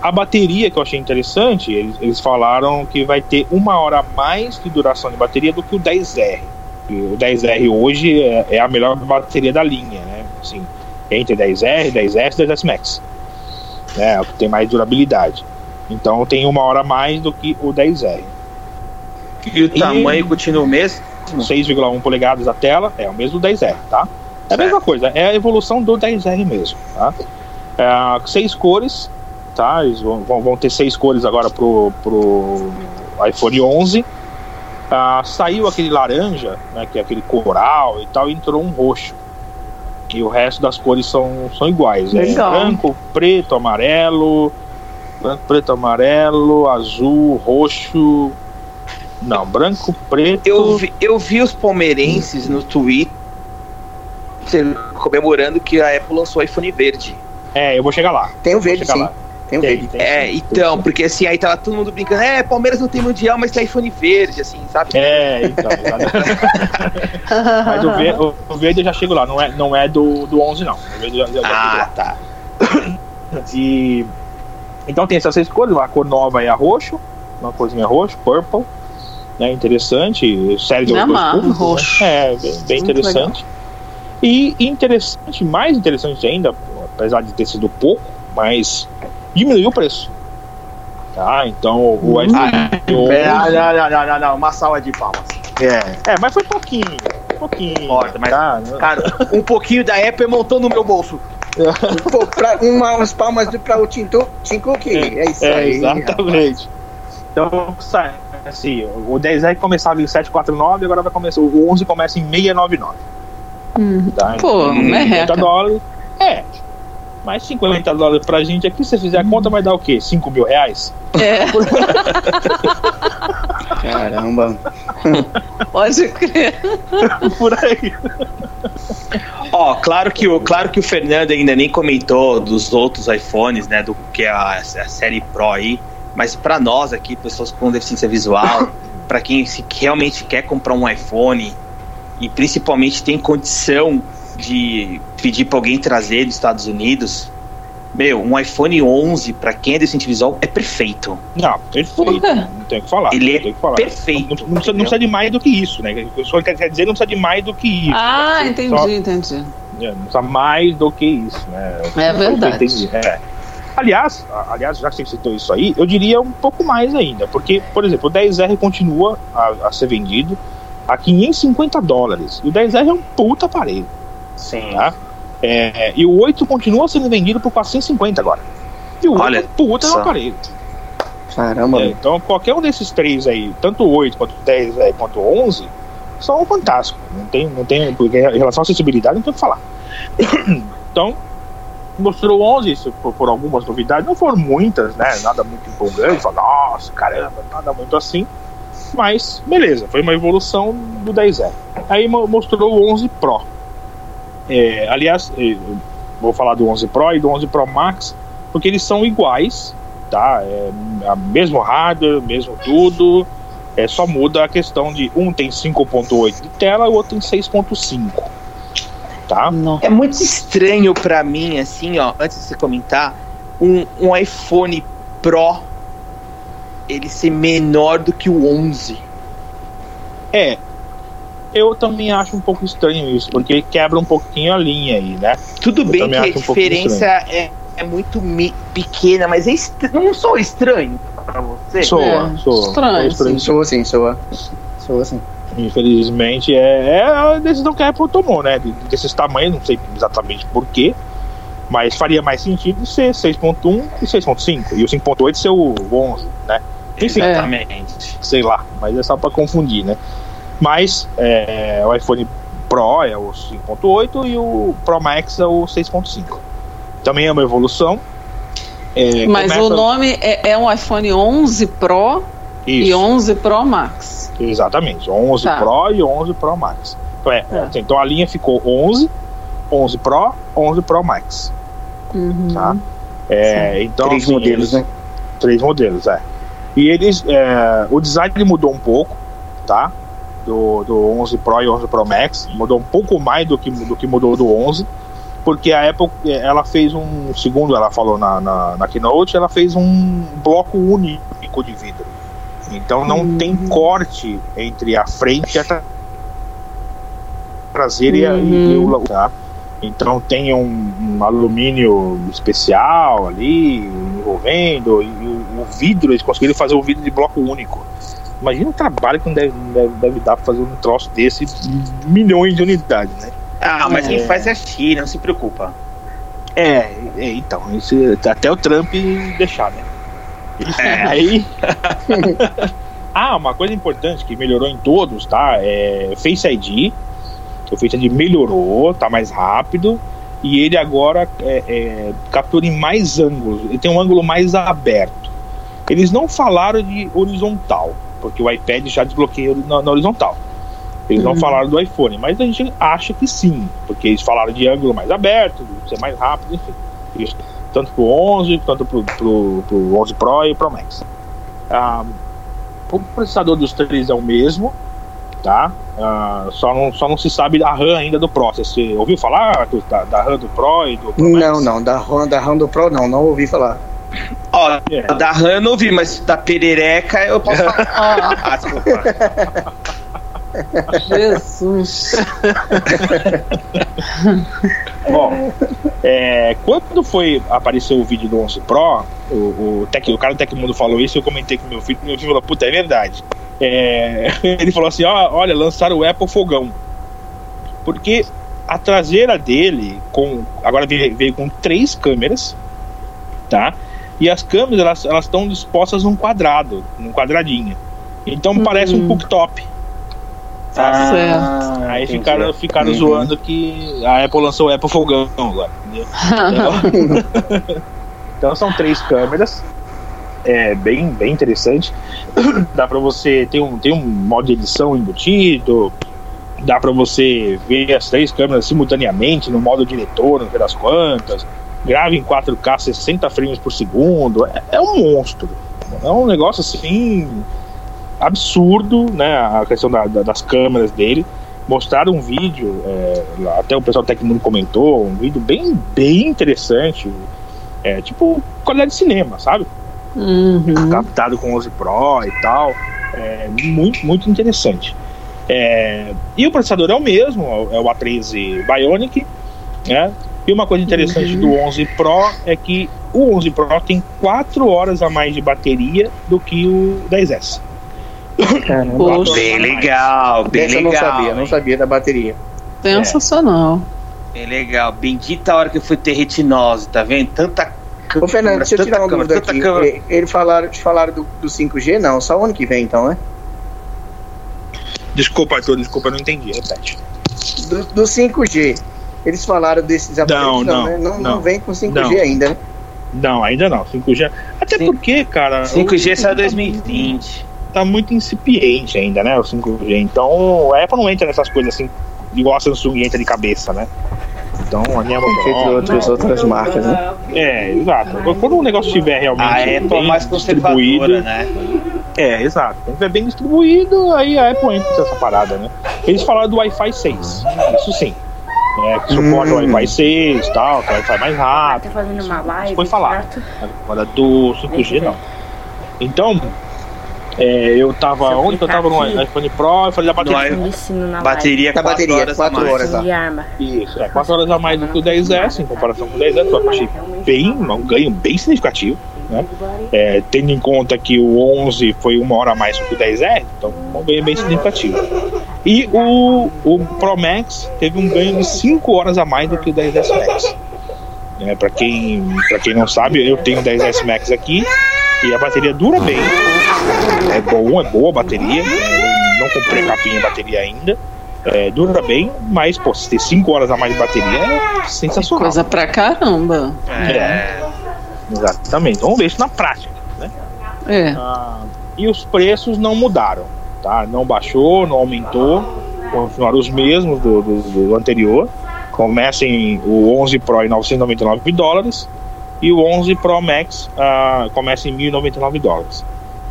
A bateria que eu achei interessante, eles, eles falaram que vai ter uma hora a mais de duração de bateria do que o 10R. E o 10R hoje é, é a melhor bateria da linha, né? Assim, entre 10R, 10S e 10S Max. Né? É o que tem mais durabilidade. Então tem uma hora a mais do que o 10R. E o tamanho continua o mesmo? 6,1 polegadas a tela, é o mesmo do 10R, tá? É a mesma coisa, é a evolução do 10R mesmo, tá? É, seis cores, tá? Eles vão, vão, ter seis cores agora pro, pro iPhone 11. Ah, saiu aquele laranja, né, que é aquele coral e tal, e entrou um roxo. E o resto das cores são, são iguais. É Legal. branco, preto, amarelo, branco, preto, amarelo, azul, roxo. Não, branco, preto. Eu vi, eu vi os palmeirenses no Twitter comemorando que a Apple lançou o iPhone verde. É, eu vou chegar lá. Tem o verde, sim. lá. Tem o Tem, verde. tem. É, então, porque assim, aí tava todo mundo brincando, é, Palmeiras não tem mundial, mas tem iPhone verde, assim, sabe? É, então. Mas o verde, o- verde eu já chego lá, não é, não é do, do 11, não. O verde eu já, já chego Ah, lá. tá. E, então tem essas seis cores, a cor nova é a roxo, uma corzinha roxo, purple, né, interessante, série de públicos, né? roxo. É, bem, bem interessante. E interessante, mais interessante ainda, apesar de ter sido pouco, mas diminuiu o preço. Tá, então o Hum. iPhone 11 É, não, não, não, não, não, uma salva de palmas. É, mas foi pouquinho. Pouquinho. Importa, mas- tá, né? Cara, um pouquinho da Apple montou no meu bolso. Pô, pra, uma, umas palmas pra o Tim Cook. Tim Cook. É isso É, aí. exatamente. Então, sai, assim, o 10R começava em 749 agora vai começar. O 11 começa em 699. Uhum. Tá? Pô, Então, merreca. 50 dólares. É. Mais 50 dólares pra gente aqui, se você fizer a conta, vai dar o quê? 5 mil reais? É, Caramba. pode crer. Por aí. Ó, claro que, o, claro que o Fernando ainda nem comentou dos outros iPhones, né? Do que é a, a série Pro aí. Mas pra nós aqui, pessoas com deficiência visual, pra quem se realmente quer comprar um iPhone e principalmente tem condição de pedir pra alguém trazer dos Estados Unidos, meu, um iPhone 11 pra quem é deficiente visual é perfeito. Não, perfeito. Não tem o que falar. Ele não é tem o que falar. perfeito, Não, não precisa, não precisa de mais do que isso, né? O senhor quer dizer não precisa de mais do que isso. Ah, Só- entendi, entendi. É, não precisa mais do que isso, né? É verdade. Entendi, é. Aliás, aliás, já que você citou isso aí, eu diria um pouco mais ainda, porque, por exemplo, o 10R continua a, a ser vendido a 550 dólares. E o 10R é um puta aparelho, Sim. tá? É, e o 8 continua sendo vendido por 450 agora. E o 8 Olha é puta no só. aparelho. Caramba, É, então qualquer um desses três aí, tanto o 8 quanto o 10 aí, quanto o 11, são fantásticos. Não tem, não tem, porque em relação à acessibilidade não tem o que falar. então, mostrou o 11 isso por, por algumas novidades, não foram muitas, né? Nada muito empolgante, fala, nossa, caramba, nada muito assim. Mas, beleza, foi uma evolução do 10R. Aí mo- mostrou o 11 Pro. É, aliás, eu vou falar do 11 Pro e do 11 Pro Max, porque eles são iguais, tá? É, mesmo hardware, mesmo tudo. É, só muda a questão de um tem 5.8 de tela, o outro tem 6.5. Tá? É muito estranho pra mim, assim, ó, antes de você comentar, um, um iPhone Pro ele ser menor do que o 11. É. Eu também acho um pouco estranho isso, porque quebra um pouquinho a linha aí, né? Tudo Eu bem que a um diferença é, é muito pequena, mas é não sou estranho pra você. Soa, É, soa. estranho, Sim, sou assim, sou. Sou assim. Infelizmente, é, é a decisão que a Apple tomou, né? De- Desses tamanhos, não sei exatamente porquê, mas faria mais sentido ser 6.1 e 6.5, e o 5.8 ser o 11, né? Enfim, Exatamente. sei lá, mas é só pra confundir, né? Mas é, o iPhone Pro é o 5.8 e o Pro Max é o 6.5. Também é uma evolução. É, Mas começa- o nome é, é um iPhone 11 Pro e Isso. 11 Pro Max. Exatamente, 11 Tá. Pro e 11 Pro Max. Então, é, Tá. assim, então a linha ficou 11, 11 Pro, 11 Pro Max. Uhum. Tá? É, então, Três assim, modelos, eles- né? Três modelos, é. E eles, é, o design mudou um pouco, tá? Do, do 11 Pro e 11 Pro Max, mudou um pouco mais do que, do que mudou do 11, porque a Apple, ela fez um, segundo ela falou na, na, na Keynote, ela fez um bloco único de vidro. Então não tem corte entre a frente e a tra- traseira e a- e o tá? Então tem um, um alumínio especial ali envolvendo e o, o vidro, eles conseguiram fazer o vidro de bloco único. Imagina o trabalho que não deve, deve, deve dar pra fazer um troço desse milhões de unidades, né? Ah, mas É. quem faz é a China, não se preocupa. É, é, então, isso, até o Trump deixar, né? É, aí. ah, uma coisa importante que melhorou em todos, tá? É Face ID. O Face ID melhorou, tá mais rápido. E ele agora é, é, captura em mais ângulos. Ele tem um ângulo mais aberto. Eles não falaram de horizontal, porque o iPad já desbloqueia na, na horizontal. Eles não falaram do iPhone, mas a gente acha que sim, porque eles falaram de ângulo mais aberto, de ser mais rápido, enfim. Isso. Tanto pro 11, tanto pro, pro, pro 11 Pro e Pro Max. Ah, o processador dos três é o mesmo, tá? Ah, só, não, só não se sabe da RAM ainda do Pro. Você ouviu falar da, da RAM do Pro e do Pro Max? Não, não, da RAM, da RAM do Pro não, não ouvi falar. Ó, É. da RAM eu não ouvi, mas da perereca eu posso falar. Ah, desculpa. Jesus. Bom, é, quando foi apareceu o vídeo do 11 Pro, o, o, Tec, o cara do Tecmundo falou isso, eu comentei com meu filho, meu filho falou, puta, é verdade. É, ele falou assim, ó, olha, lançaram o Apple Fogão. Porque a traseira dele, com agora veio, veio com três câmeras, tá? E as câmeras, elas elas estão dispostas num quadrado, num quadradinho. Então parece um cooktop. Certo. Aí entendi. ficaram, ficaram Uhum. zoando que a Apple lançou o Apple Fogão agora. entendeu? Então, então são três câmeras. É bem, bem interessante. Dá pra você. Tem um, tem um modo de edição embutido. Dá pra você ver as três câmeras simultaneamente no modo diretor, não sei das quantas. Grava em 4K 60 frames por segundo. É, é um monstro. É um negócio assim absurdo, né? A questão da- da- das câmeras dele. Mostraram um vídeo, é, até o pessoal Tecmundo comentou, um vídeo bem, bem interessante. É, tipo qualidade de cinema, sabe? Uhum. Captado com 11 Pro e tal. É, muito, muito interessante. É, e o processador é o mesmo, é o A13 Bionic, né? E uma coisa interessante do 11 Pro é que o 11 Pro tem 4 horas a mais de bateria do que o 10S. Caramba. Bem legal, bem Dessa eu legal. não sabia, não hein? sabia da bateria. Sensacional. É legal. Bendita a hora que eu fui ter retinose, tá vendo? Tanta Ô, Fernando, deixa eu tirar uma câmera, dúvida aqui. câmera. Eles falaram, te falaram do, do 5G? Não, só o ano que vem, então, né? Desculpa, Arthur, desculpa, eu não entendi. Repete. Do, do 5G. Eles falaram desses aparelhos, não, né? Não, não não. vem com 5G Não. ainda, né? Não, ainda não. 5G. Até Sim. porque, cara. 5G o- saiu 2020. Tá muito incipiente ainda, né? O 5G. Então, a Apple não entra nessas coisas assim, igual a Samsung entra de cabeça, né? Então, a minha Entre outras, outras marcas, né? É, exato. Quando o negócio estiver realmente. A Apple é bem mais conservadora, né? É, exato. Quando estiver bem distribuído, aí a Apple entra nessa parada, né? Eles falaram do Wi-Fi 6. Isso sim. É, que suporta o Hum. Wi-Fi 6 e tal, que o Wi-Fi mais rápido. Tá fazendo uma live. foi falado. certo? Agora do 5G não. Então, é, eu tava. Se eu Onde que eu tava no iPhone Pro, eu falei da bateria. No Bateria Da 4 bateria, horas a quatro mais. horas. live. De arma. Isso, é 4 horas a mais do que o 10S, em comparação com o 10S, eu achei bem, um ganho bem significativo. Né? É, tendo em conta que o 11 foi uma hora a mais do que o 10R, então um ganho bem significativo. E o, o Pro Max teve um ganho de 5 horas a mais do que o 10S Max. É, para quem, pra quem não sabe, eu tenho o 10S Max aqui e a bateria dura bem. É bom, é boa a bateria. é, eu não comprei capinha de bateria ainda. É, dura bem, mas pô, se ter 5 horas a mais de bateria é sensacional. Coisa pra caramba. É. Exatamente. Vamos ver isso na prática. Né? É. Ah, e os preços não mudaram, tá? Não baixou, não aumentou, continuaram os mesmos do, do, do anterior. Começa em o 11 Pro em 999 dólares e o 11 Pro Max ah, começa em 1099 dólares.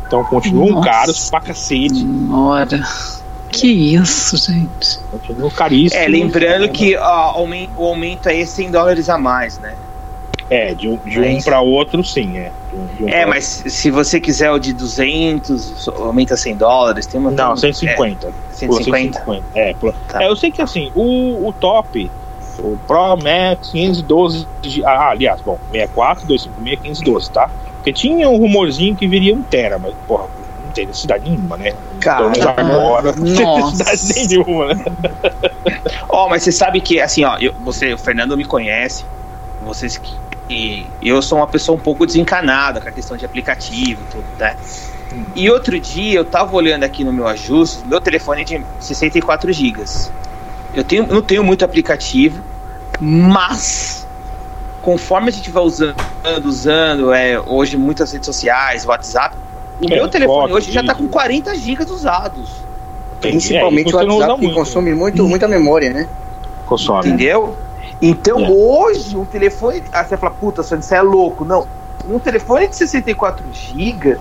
Então continuam Nossa. caros pra cacete, Ora. Que isso, gente. continuam caríssimos. É, lembrando que ó, o aumento aí é 100 dólares a mais, né? É, de um, de um para outro, sim. É, De um- de um É, mas se você quiser o de 200, aumenta 100 dólares. Tem uma, Não, tem- 150. É, Pula 150. 150. É, Tá. é, eu sei que assim, o, o top, o Pro Max 512. de- Ah, aliás, bom, 64, 256, 512, tá? Porque tinha um rumorzinho que viria um Tera, mas, porra, não tem necessidade nenhuma, né? Cara, agora não tem necessidade nenhuma, né? Ó, mas você sabe que, assim, ó, eu- você, o Fernando me conhece, vocês que. E eu sou uma pessoa um pouco desencanada com a questão de aplicativo e tudo, né? E outro dia eu tava olhando aqui no meu ajuste, meu telefone é de 64 GB. Eu tenho, não tenho muito aplicativo, mas conforme a gente vai usando, usando é, hoje muitas redes sociais, WhatsApp, o É, meu telefone foto, hoje já tá com vídeo. 40 GB usados. principalmente É, o WhatsApp que muito, consome muito, muita memória, né? Consome. Entendeu? Então É. hoje um telefone. Ah, você fala, puta, Sônia, você é louco. Não. Um telefone de 64 GB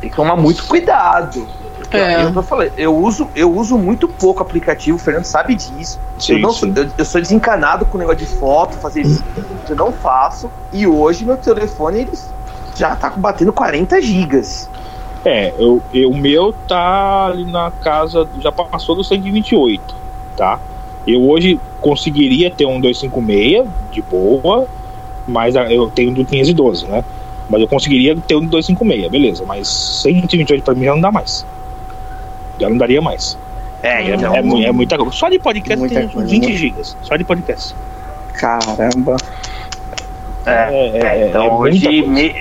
tem que tomar muito cuidado. É. eu, tô falando, eu, uso, eu uso muito pouco aplicativo, o Fernando sabe disso. eu, Sim, não sim. sou, eu, eu sou desencanado com o negócio de foto, fazer vídeo, eu não faço. E hoje meu telefone ele já tá batendo 40 gigas. É, eu, eu- o meu tá ali na casa, já passou dos 128, tá? Eu hoje conseguiria ter um 256 de boa, mas eu tenho do 512, né? Mas eu conseguiria ter um 256, beleza, mas 128 pra mim já não dá mais. Já não daria mais. É, É, então. é mu- é muita coisa. Só de podcast Muita tem coisa, 20 muito. gigas. Só de podcast. Caramba. É, é, é, então é hoje me-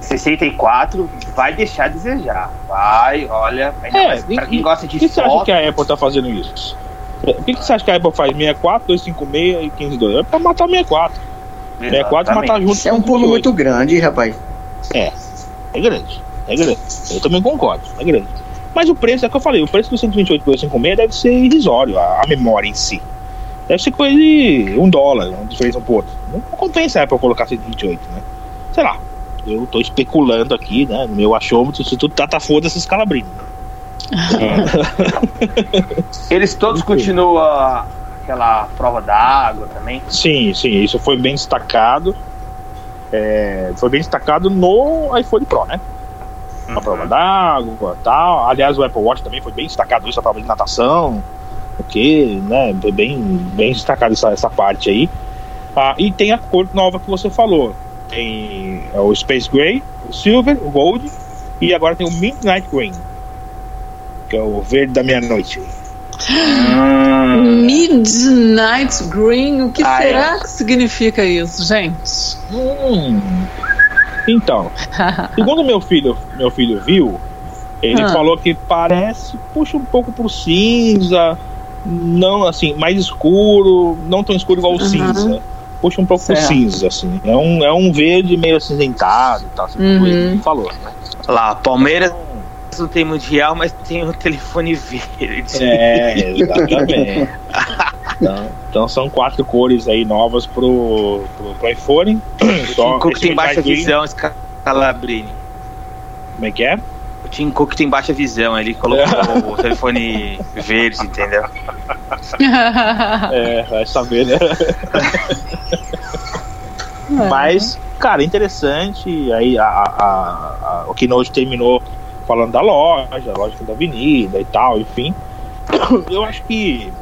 64 vai deixar a desejar. Vai, olha. Ainda É, mais e- pra quem gosta de Por que você acha foto. que a Apple tá fazendo isso? Por que, que você acha que a Apple faz 64, 256 e 152? É pra matar o 64. 64 e matar junto. É um o pulo 28. muito grande, rapaz. É, é grande. É grande. Eu também concordo, é grande. Mas o preço, é o que eu falei, o preço do 128 e 256 deve ser irrisório, a, a memória em si. Deve ser coisa de um dólar, uma diferença um pro outro. Não compensa a Apple colocar 128, né? Sei lá. Eu tô especulando aqui, né? No meu achômetro, isso tudo tá, tá foda esses calabrinos. Eles todos continuam aquela prova d'água também. Sim, sim, isso foi bem destacado. É, foi bem destacado no iPhone Pro, né? A prova d'água tal. Aliás, o Apple Watch também foi bem destacado isso, a prova de natação. Ok, né? Foi bem, bem destacado essa, essa parte aí. Ah, e tem a cor nova que você falou. Tem é, o Space Gray, o Silver, o Gold e agora tem o Midnight Green, que é o verde da meia-noite. Midnight Green, o que Ah, será é. que significa isso, gente? Hum. Então, segundo meu filho, meu filho viu, ele Ah. falou que parece, puxa um pouco pro cinza, não assim, mais escuro, não tão escuro igual o Uhum. cinza. Puxa um pouco pro Certo. cinza, assim. É um, é um verde meio acinzentado e tal, assim, Uhum. ele falou, né? Lá, Palmeiras não tem mundial, mas tem o telefone verde. É, exatamente. então, então são quatro cores aí novas pro, pro, pro iPhone. Só O Cook esse tem baixa Green, visão, Scalabrini. Como é que é? O Tim Cook tem baixa visão, ele colocou o telefone verde, entendeu? É, vai saber, né? Mas, cara, interessante. Aí a, a, a, a- o Keynote terminou falando da loja, a loja da avenida e tal, enfim. Eu acho que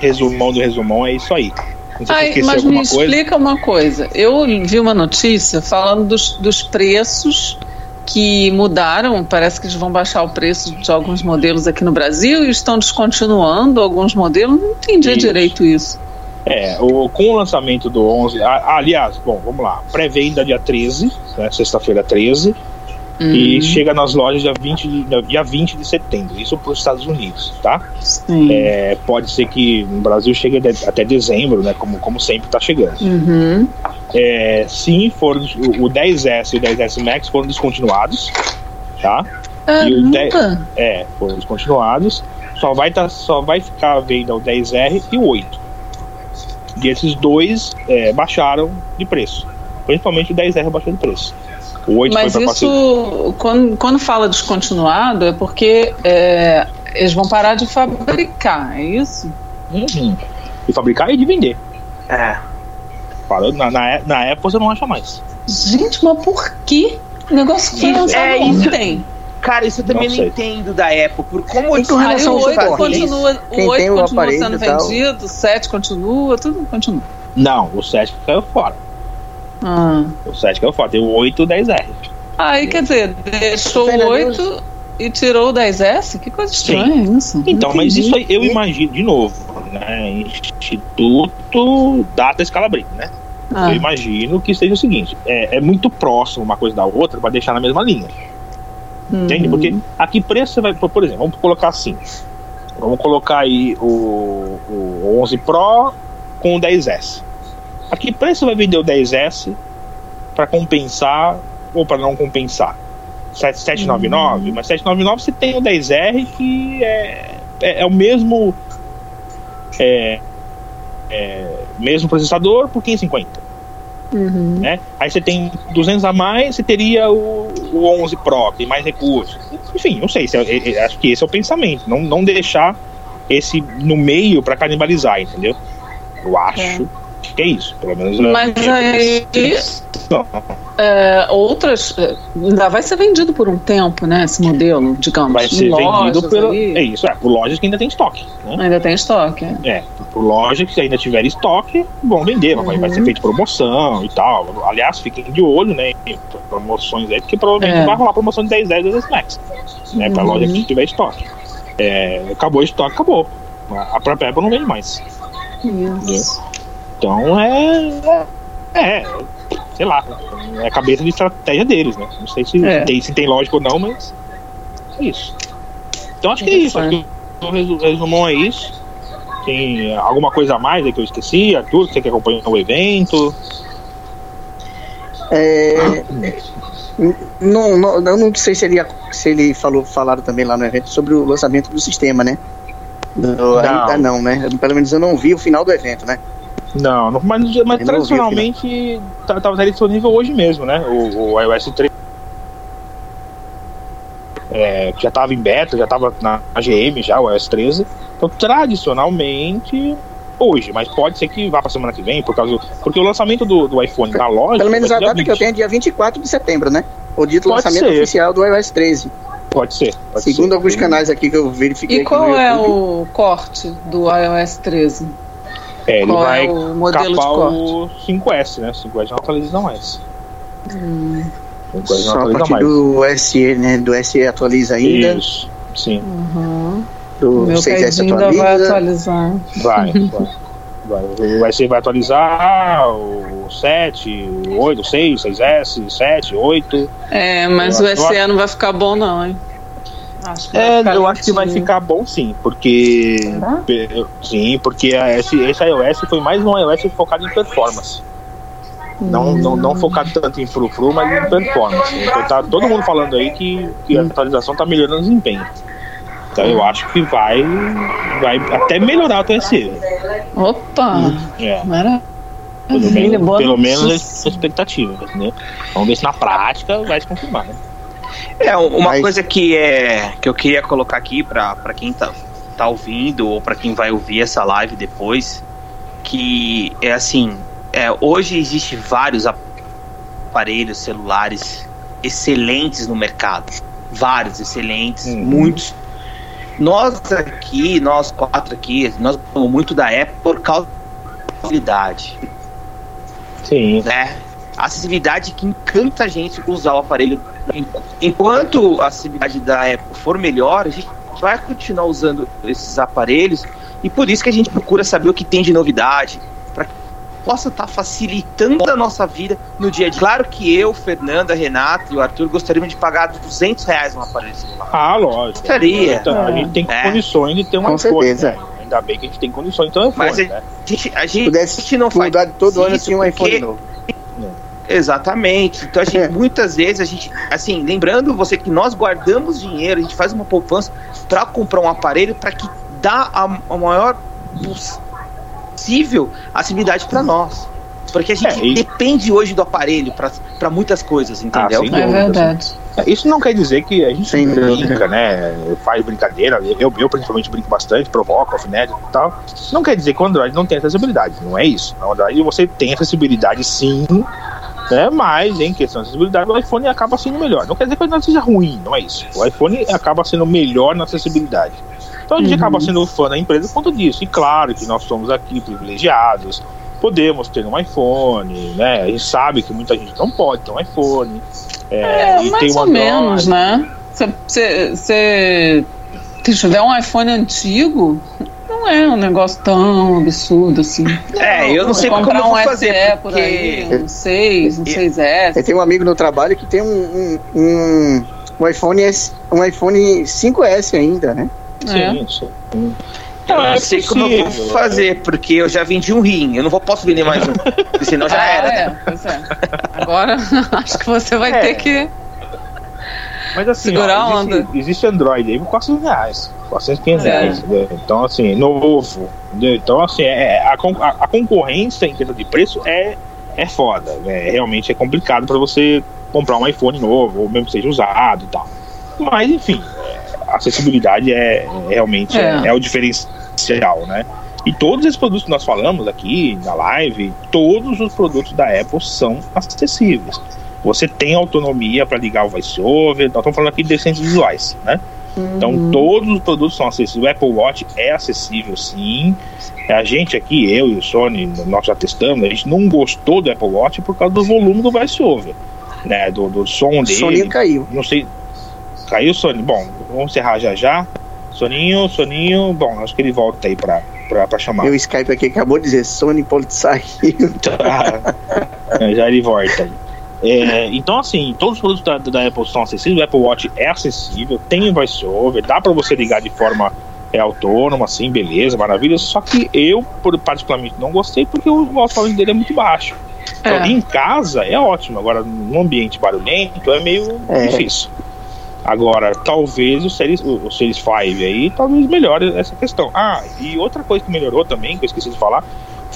resumão do resumão é isso aí. Ai, mas me coisa. explica uma coisa. Eu vi uma notícia falando dos, dos preços que mudaram. Parece que eles vão baixar o preço de alguns modelos aqui no Brasil e estão descontinuando alguns modelos. Não entendi Isso. direito isso. É, o, com o lançamento do 11. a- aliás, bom, vamos lá. Pré-venda dia 13, né, sexta-feira 13. Hum, E chega nas lojas dia 20, de- dia 20 de setembro. Isso para os Estados Unidos, tá? É, pode ser que no Brasil chegue até dezembro, né? Como, como sempre está chegando. Uhum. É, sim, foram, o o 10S e o 10S Max foram descontinuados, tá? E o Caramba. É, foram descontinuados. Só vai, tá, só vai ficar à venda o 10R e o 8. E esses dois é, baixaram de preço. Principalmente o 10R baixou de preço. O 8 Mas foi isso, quando, quando fala descontinuado, é porque é, eles vão parar de fabricar, é isso? Uhum. E fabricar e de vender. É. Parou, na, na, na Apple você não acha mais. Gente, mas por que? O negócio que foi lançado é isso. ontem. Cara, isso eu também Não não, entendo da Apple. Por como E com eles Aí relação o ao 8 suporte, continua, quem o 8 tem o continua sendo vendido, o 7 continua, tudo continua. Não, o 7 caiu fora. Ah. O 7 caiu fora. Tem o 8 e o 10R. Aí, quer dizer, deixou o Fernando, 8 e tirou o 10S? Que coisa estranha isso. Então, mas isso aí eu imagino, de novo, né? Instituto Data Scalabrini, né? Ah, Eu imagino que seja o seguinte: é, é muito próximo uma coisa da outra para deixar na mesma linha. hum. Entende? Porque a que preço você vai. Por por exemplo, vamos colocar assim. Vamos colocar aí o, o 11 Pro com o 10S. A que preço vai vender o 10S para compensar ou para não compensar? 7- 799? Mas 799 você tem o 10R que é, é, é o mesmo. É, é, mesmo processador por 550 Uhum. né? Aí você tem 200 a mais, você teria o, o 11 Pro, tem mais recursos. Enfim, não sei, se é- é- é- acho que esse é o pensamento, não, não deixar esse no meio para canibalizar, entendeu? Eu acho que é isso, pelo menos. é- Mas aí Não, é, outras. é, Ainda vai ser vendido por um tempo, né? Esse modelo, digamos. vai ser vendido pelo. aí. É isso, é, por lojas que ainda tem estoque. Né? Ainda tem estoque. é. É, por lojas que ainda tiver estoque, vão vender, vai, vai ser feito promoção e tal. Aliás, fiquem de olho, né? Promoções aí, porque provavelmente É. vai rolar promoção de 10, 10, 10 Max. Né, pra Uhum. loja que tiver estoque. É, acabou o estoque, acabou. A própria Apple não vende mais. Isso. Então é. É. é, sei lá. É a cabeça de estratégia deles, né? Não sei se, É. tem, se tem lógica ou não, mas. É isso. Então acho que é isso. Acho que o resu- resumão é isso. Tem alguma coisa a mais aí que eu esqueci? Arthur, que você que acompanha o evento? É, não, não, eu não sei se ele, se ele falou, falaram também lá no evento sobre o lançamento do sistema, né? Do- Ainda não, né? Pelo menos eu não vi o final do evento, né? Não, não mas, mas tradicionalmente tá- tava disponível hoje mesmo, né? O, o iOS 3. É, que já estava em beta, já estava na GM já, o iOS 13. Então, tradicionalmente, hoje, mas pode ser que vá para semana que vem, por causa do- porque o lançamento do, do iPhone na loja. Pelo menos a dia data que eu 20. tenho é dia 24 de setembro, né? O dito Pode lançamento ser. oficial do iOS 13. Pode ser. Pode Segundo ser. alguns canais aqui que eu verifiquei. E qual é o corte do iOS 13? É, ele qual vai é o modelo de capar o 5S, né? 5S não atualiza mais. Hum, 5S não Só a atualiza partir mais. do SE, né? Do SE atualiza ainda. Isso, sim. uhum. do Meu 6S ainda vai atualiza. atualizar. Vai, vai. Vai, vai, ser, vai atualizar o 7, o 8, o 6, 6S, 7, 8. É, mas o SE não vai ficar bom, não, hein? Acho É, eu acho que vai ficar bom sim, porque. Pe- Sim, porque esse, esse iOS foi mais um iOS focado em performance. Não, não, não focado tanto em frufru, mas em performance. Então tá todo mundo falando aí que, que a atualização tá melhorando o desempenho. Então eu acho que vai, vai até melhorar o TSE. Opa! É. Maravilha, Pelo menos, pelo menos a expectativa, né? Vamos ver se na prática vai se confirmar, né? É, uma Mas- coisa que é que eu queria colocar aqui pra quem tá, tá ouvindo ou pra quem vai ouvir essa live depois, que é assim, é, hoje existe vários aparelhos celulares excelentes no mercado, vários excelentes, Uhum. muitos. Nós aqui, nós quatro aqui, nós gostamos muito da Apple por causa da facilidade Sim. né? A acessibilidade que encanta a gente usar o aparelho. En- Enquanto a acessibilidade da Apple for melhor, a gente vai continuar usando esses aparelhos e por isso que a gente procura saber o que tem de novidade para que possa estar facilitando a nossa vida no dia a dia. Claro que eu, Fernanda, Renata e o Arthur gostaríamos de pagar 200 reais no aparelho celular. Ah, lógico. Gostaria. Então, a gente tem É. condições de ter um Com iPhone. certeza. né? Ainda bem que a gente tem condições de ter um iPhone, Mas a né? gente, a gente, a gente não faz todo ano isso tinha um iPhone novo. Exatamente. Então a gente É. muitas vezes a gente, assim, lembrando você que nós guardamos dinheiro, a gente faz uma poupança para comprar um aparelho para que dá a, a maior possível acessibilidade para nós. Porque a gente É, e- depende hoje do aparelho para muitas coisas, entendeu? sim. É verdade. Isso não quer dizer que a gente Sem não dúvida. brinca, né? Faz brincadeira. Eu, eu principalmente brinco bastante, provoco, alfinete e tal. Não quer dizer que o Android não tem acessibilidade. Não é isso. No Android você tem acessibilidade sim, né? Mas em questão de acessibilidade, o iPhone acaba sendo melhor. Não quer dizer que o Android seja ruim, não é isso. O iPhone acaba sendo melhor na acessibilidade. Então a gente acaba sendo fã da empresa por conta disso. E claro que nós somos aqui privilegiados. Podemos ter um iPhone, né? A gente sabe que muita gente não pode ter um iPhone. É, É, e mais tem um ou menos, né? Se você tiver um iPhone antigo, não é um negócio tão absurdo assim. É, eu não sei como eu um vou fazer, SE por porque- aí, um 6, um Eu- 6S. Eu tenho um amigo no trabalho que tem um, um, um, um iPhone S, um iPhone 5S ainda, né? É. Sim, sim. Eu Não, não é sei como eu vou possível, fazer, porque eu já vendi um rim, eu não vou, posso vender mais um, porque senão já Ah, era. é, pois é. Agora acho que você vai É. ter que. Mas assim, Segurar a ó, existe, onda. existe Android aí por 400 reais. 400, 500 É. reais. entendeu? Então, assim, novo. entendeu? Então, assim, é, a, con- a- a concorrência em questão de preço é, é foda. né? Realmente é complicado para você comprar um iPhone novo, ou mesmo que seja usado e tal. Mas, enfim, é, a acessibilidade é, é realmente é. É. é o diferencial, né? E todos esses produtos que nós falamos aqui na live, todos os produtos da Apple são acessíveis. Você tem autonomia para ligar o VoiceOver, nós estamos falando aqui de deficientes visuais, né? Então todos os produtos são acessíveis. O Apple Watch é acessível sim. A gente aqui, eu e o Sony, nós já testamos, a gente não gostou do Apple Watch por causa do volume do VoiceOver, né? Do, do som O dele. Soninho caiu. Não sei. Caiu, Sony? Bom, vamos encerrar já já. Soninho, Soninho, bom, acho que ele volta aí pra, pra, pra chamar. Meu Skype aqui acabou de dizer Sony Politsai. Tá. É, já ele volta aí. É, então, assim, todos os produtos da, da Apple são acessíveis. O Apple Watch é acessível, tem voiceover, dá para você ligar de forma é, autônoma, assim, beleza, maravilha. Só que eu, por- particularmente, não gostei porque o alto-falante dele é muito baixo. Então, É. em casa é ótimo, agora num ambiente barulhento é meio É. difícil. Agora, talvez o Series, o Series 5 aí, talvez melhore essa questão. Ah, e outra coisa que melhorou também, que eu esqueci de falar,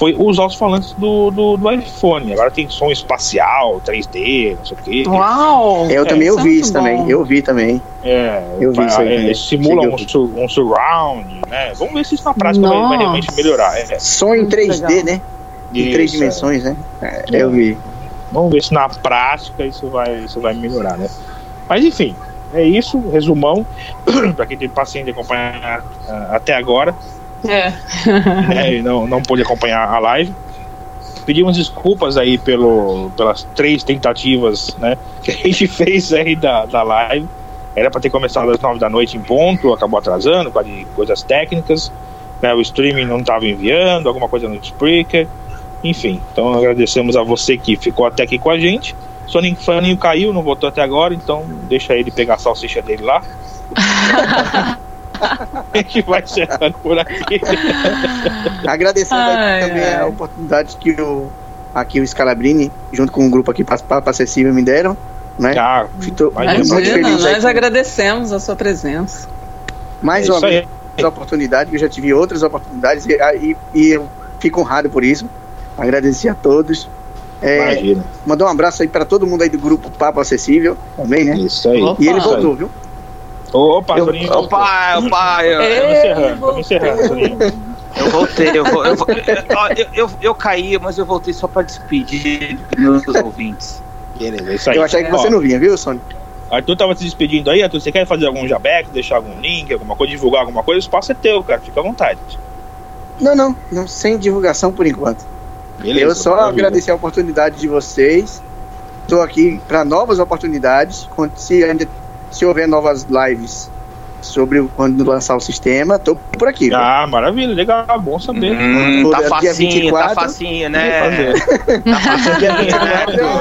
foi os alto-falantes do, do, do iPhone. Agora tem som espacial, 3D, não sei o quê. Uau! Eu também isso é ouvi isso também. bom. Eu vi também. É, Eu vi isso aí é, também. simula um, su- um surround, né? Vamos ver se isso na prática vai, vai realmente melhorar. É, Som em Muito 3D, legal. né? Em isso, três é. dimensões, né? É, É. Eu vi. Vamos ver se na prática isso vai, isso vai melhorar, né? Mas enfim, é isso, resumão. para quem tem paciência de acompanhar ah, até agora, É. e não, não pôde acompanhar a live. Pedimos desculpas aí pelo, pelas três tentativas né, que a gente fez aí da, da live. Era para ter começado às 9 da noite em ponto, acabou atrasando por causa de coisas técnicas. Né? O streaming não estava enviando, alguma coisa no Spreaker. Enfim, então agradecemos a você que ficou até aqui com a gente. Soninho, Soninho caiu, não voltou até agora, então deixa ele pegar a salsicha dele lá. a gente vai encerrando por aqui. Agradecendo Ai, também ai. a oportunidade que o, aqui o Scalabrini, junto com o grupo aqui Papo Acessível, me deram. Né? Ah, Fico Imagina, muito feliz nós agradecemos a sua presença. mais É uma vez a oportunidade, que eu já tive outras oportunidades e, e, e eu fico honrado por isso. Agradecer a todos. É, Imagina. mandar um abraço aí para todo mundo aí do grupo Papo Acessível também, né? Isso aí. Opa. E ele voltou, viu? Opa, Eu- Soninho. Opa, opa, eu, Estamos Ei, encerrando, estamos voltou. encerrando, Soninho. eu voltei, eu, vou- eu, eu, eu, eu caí, mas eu voltei só pra despedir dos meus ouvintes. Beleza, é isso aí. Eu achei que você Ó, não vinha, viu, Sônia? Arthur tava se despedindo aí, Arthur, você quer fazer algum jabex, deixar algum link, alguma coisa, divulgar alguma coisa? O espaço é teu, cara, fica à vontade. Não, não, não, sem divulgação por enquanto. Beleza, eu só agradecer a oportunidade de vocês. Estou aqui para novas oportunidades. Se, ainda, se houver novas lives sobre quando lançar o sistema, estou por aqui. viu? Ah, maravilha, legal, bom saber. Hum, tá facinho, 24, tá facinho, Vou né? fazer. Tá facinho, né?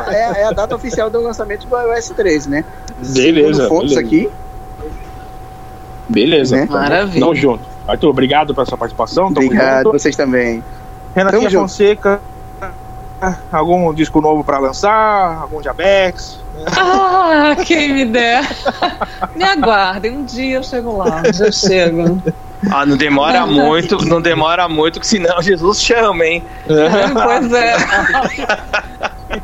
É, é a data oficial do lançamento do iOS 13, né? Beleza, fontes beleza. aqui. Beleza. Né? Maravilha. Tamo junto. Arthur, obrigado pela sua participação. Tamo Obrigado, junto. vocês também. Renatinha. Fonseca, algum disco novo pra lançar? Algum jabex? Ah, quem me der. Me aguardem, um dia eu chego lá, já chego. Ah, não demora muito, não demora muito, que senão Jesus chama, hein? Pois é.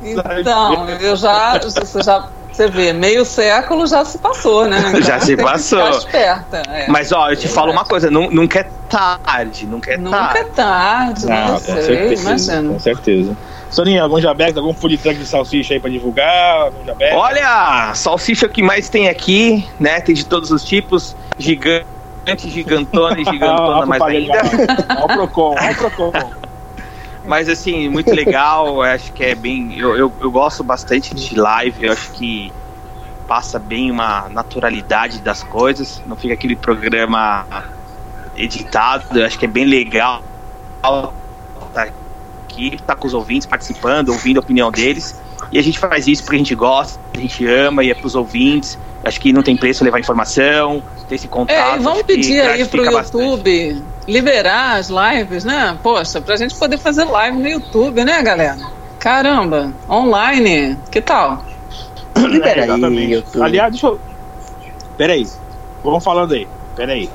Então, eu já, você já, você vê, meio século já se passou, né? Então Já se passou. ficar esperta. é. Mas ó, eu te falo uma coisa, nu- nunca é tarde, nunca é Nunca é tarde. tarde, né? Não, com sei, certeza. imagina. Com certeza. Soninha, algum jabex, algum food truck de salsicha aí pra divulgar? Olha, salsicha que mais tem aqui, né? Tem de todos os tipos, gigante, gigantona e gigantona mais ainda. Olha o Procon, olha o Procon. Mas assim, muito legal, eu acho que é bem. Eu, eu, eu gosto bastante de live, eu acho que passa bem uma naturalidade das coisas, não fica aquele programa editado, eu acho que é bem legal tá aqui, tá com os ouvintes participando, ouvindo a opinião deles. E a gente faz isso porque a gente gosta, a gente ama e é pros ouvintes. Acho que não tem preço levar informação, ter esse contato. É, e vamos pedir aí pro gratifica bastante. YouTube liberar as lives, né? Poxa, pra gente poder fazer live no YouTube, né, galera? Caramba, online, que tal? Libera É, aí. YouTube. Aliás, deixa eu. Peraí. Vamos falando aí. Peraí.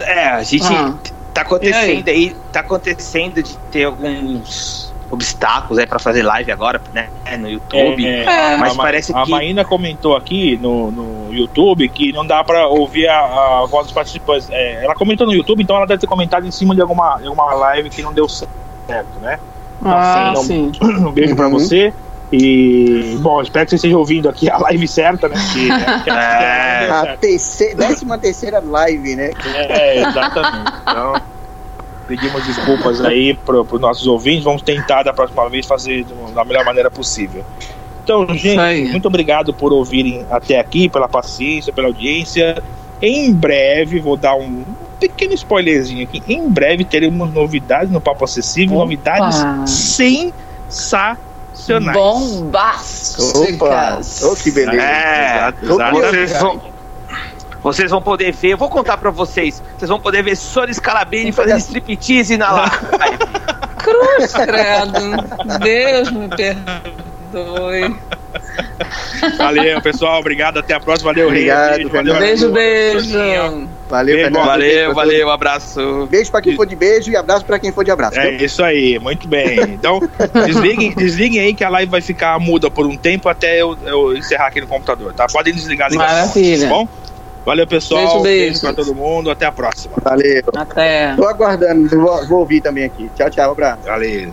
É, a gente Ah. Tá acontecendo aí? tá acontecendo de ter alguns obstáculos aí pra fazer live agora, né, no YouTube. É, É, mas a, parece a que- Maína comentou aqui no, no YouTube que não dá pra ouvir a, a voz dos participantes. É, ela comentou no YouTube, então ela deve ter comentado em cima de alguma, de alguma live que não deu certo, né? Ah, Então, sim. Um beijo pra Uhum. você. E, bom, espero que você esteja ouvindo aqui a live certa, né? Que, que É. A terceira, décima terceira live, né? É, exatamente. Então, pedimos desculpas aí para os nossos ouvintes. Vamos tentar da próxima vez fazer da melhor maneira possível. Então, gente, muito obrigado por ouvirem até aqui, pela paciência, pela audiência. Em breve, vou dar um pequeno spoilerzinho aqui. Em breve teremos novidades no Papo Acessível, Opa. novidades sensacionais. Opa! Oh, que beleza. É, vocês vão, vocês vão poder ver, eu vou contar pra vocês, vocês vão poder ver Sônia Scalabrini fazendo striptease na live. Cruz, credo. Deus me perdoe. Valeu, pessoal. Obrigado. Até a próxima. Valeu. Obrigado, valeu, Beijo, Arthur. beijo. Valeu, beijo, Valeu, valeu, abraço. Beijo pra quem for de beijo e abraço pra quem for de abraço. É viu? isso aí, muito bem. Então, desliguem, desliguem aí que a live vai ficar muda por um tempo até eu, eu encerrar aqui no computador, tá? Podem desligar a ligação. Tá Maravilha. Tá bom? Valeu, pessoal. Beijo, beijo. beijo pra todo mundo. Até a próxima. Valeu. Até. Tô aguardando, vou, vou ouvir também aqui. Tchau, tchau, abraço. Valeu.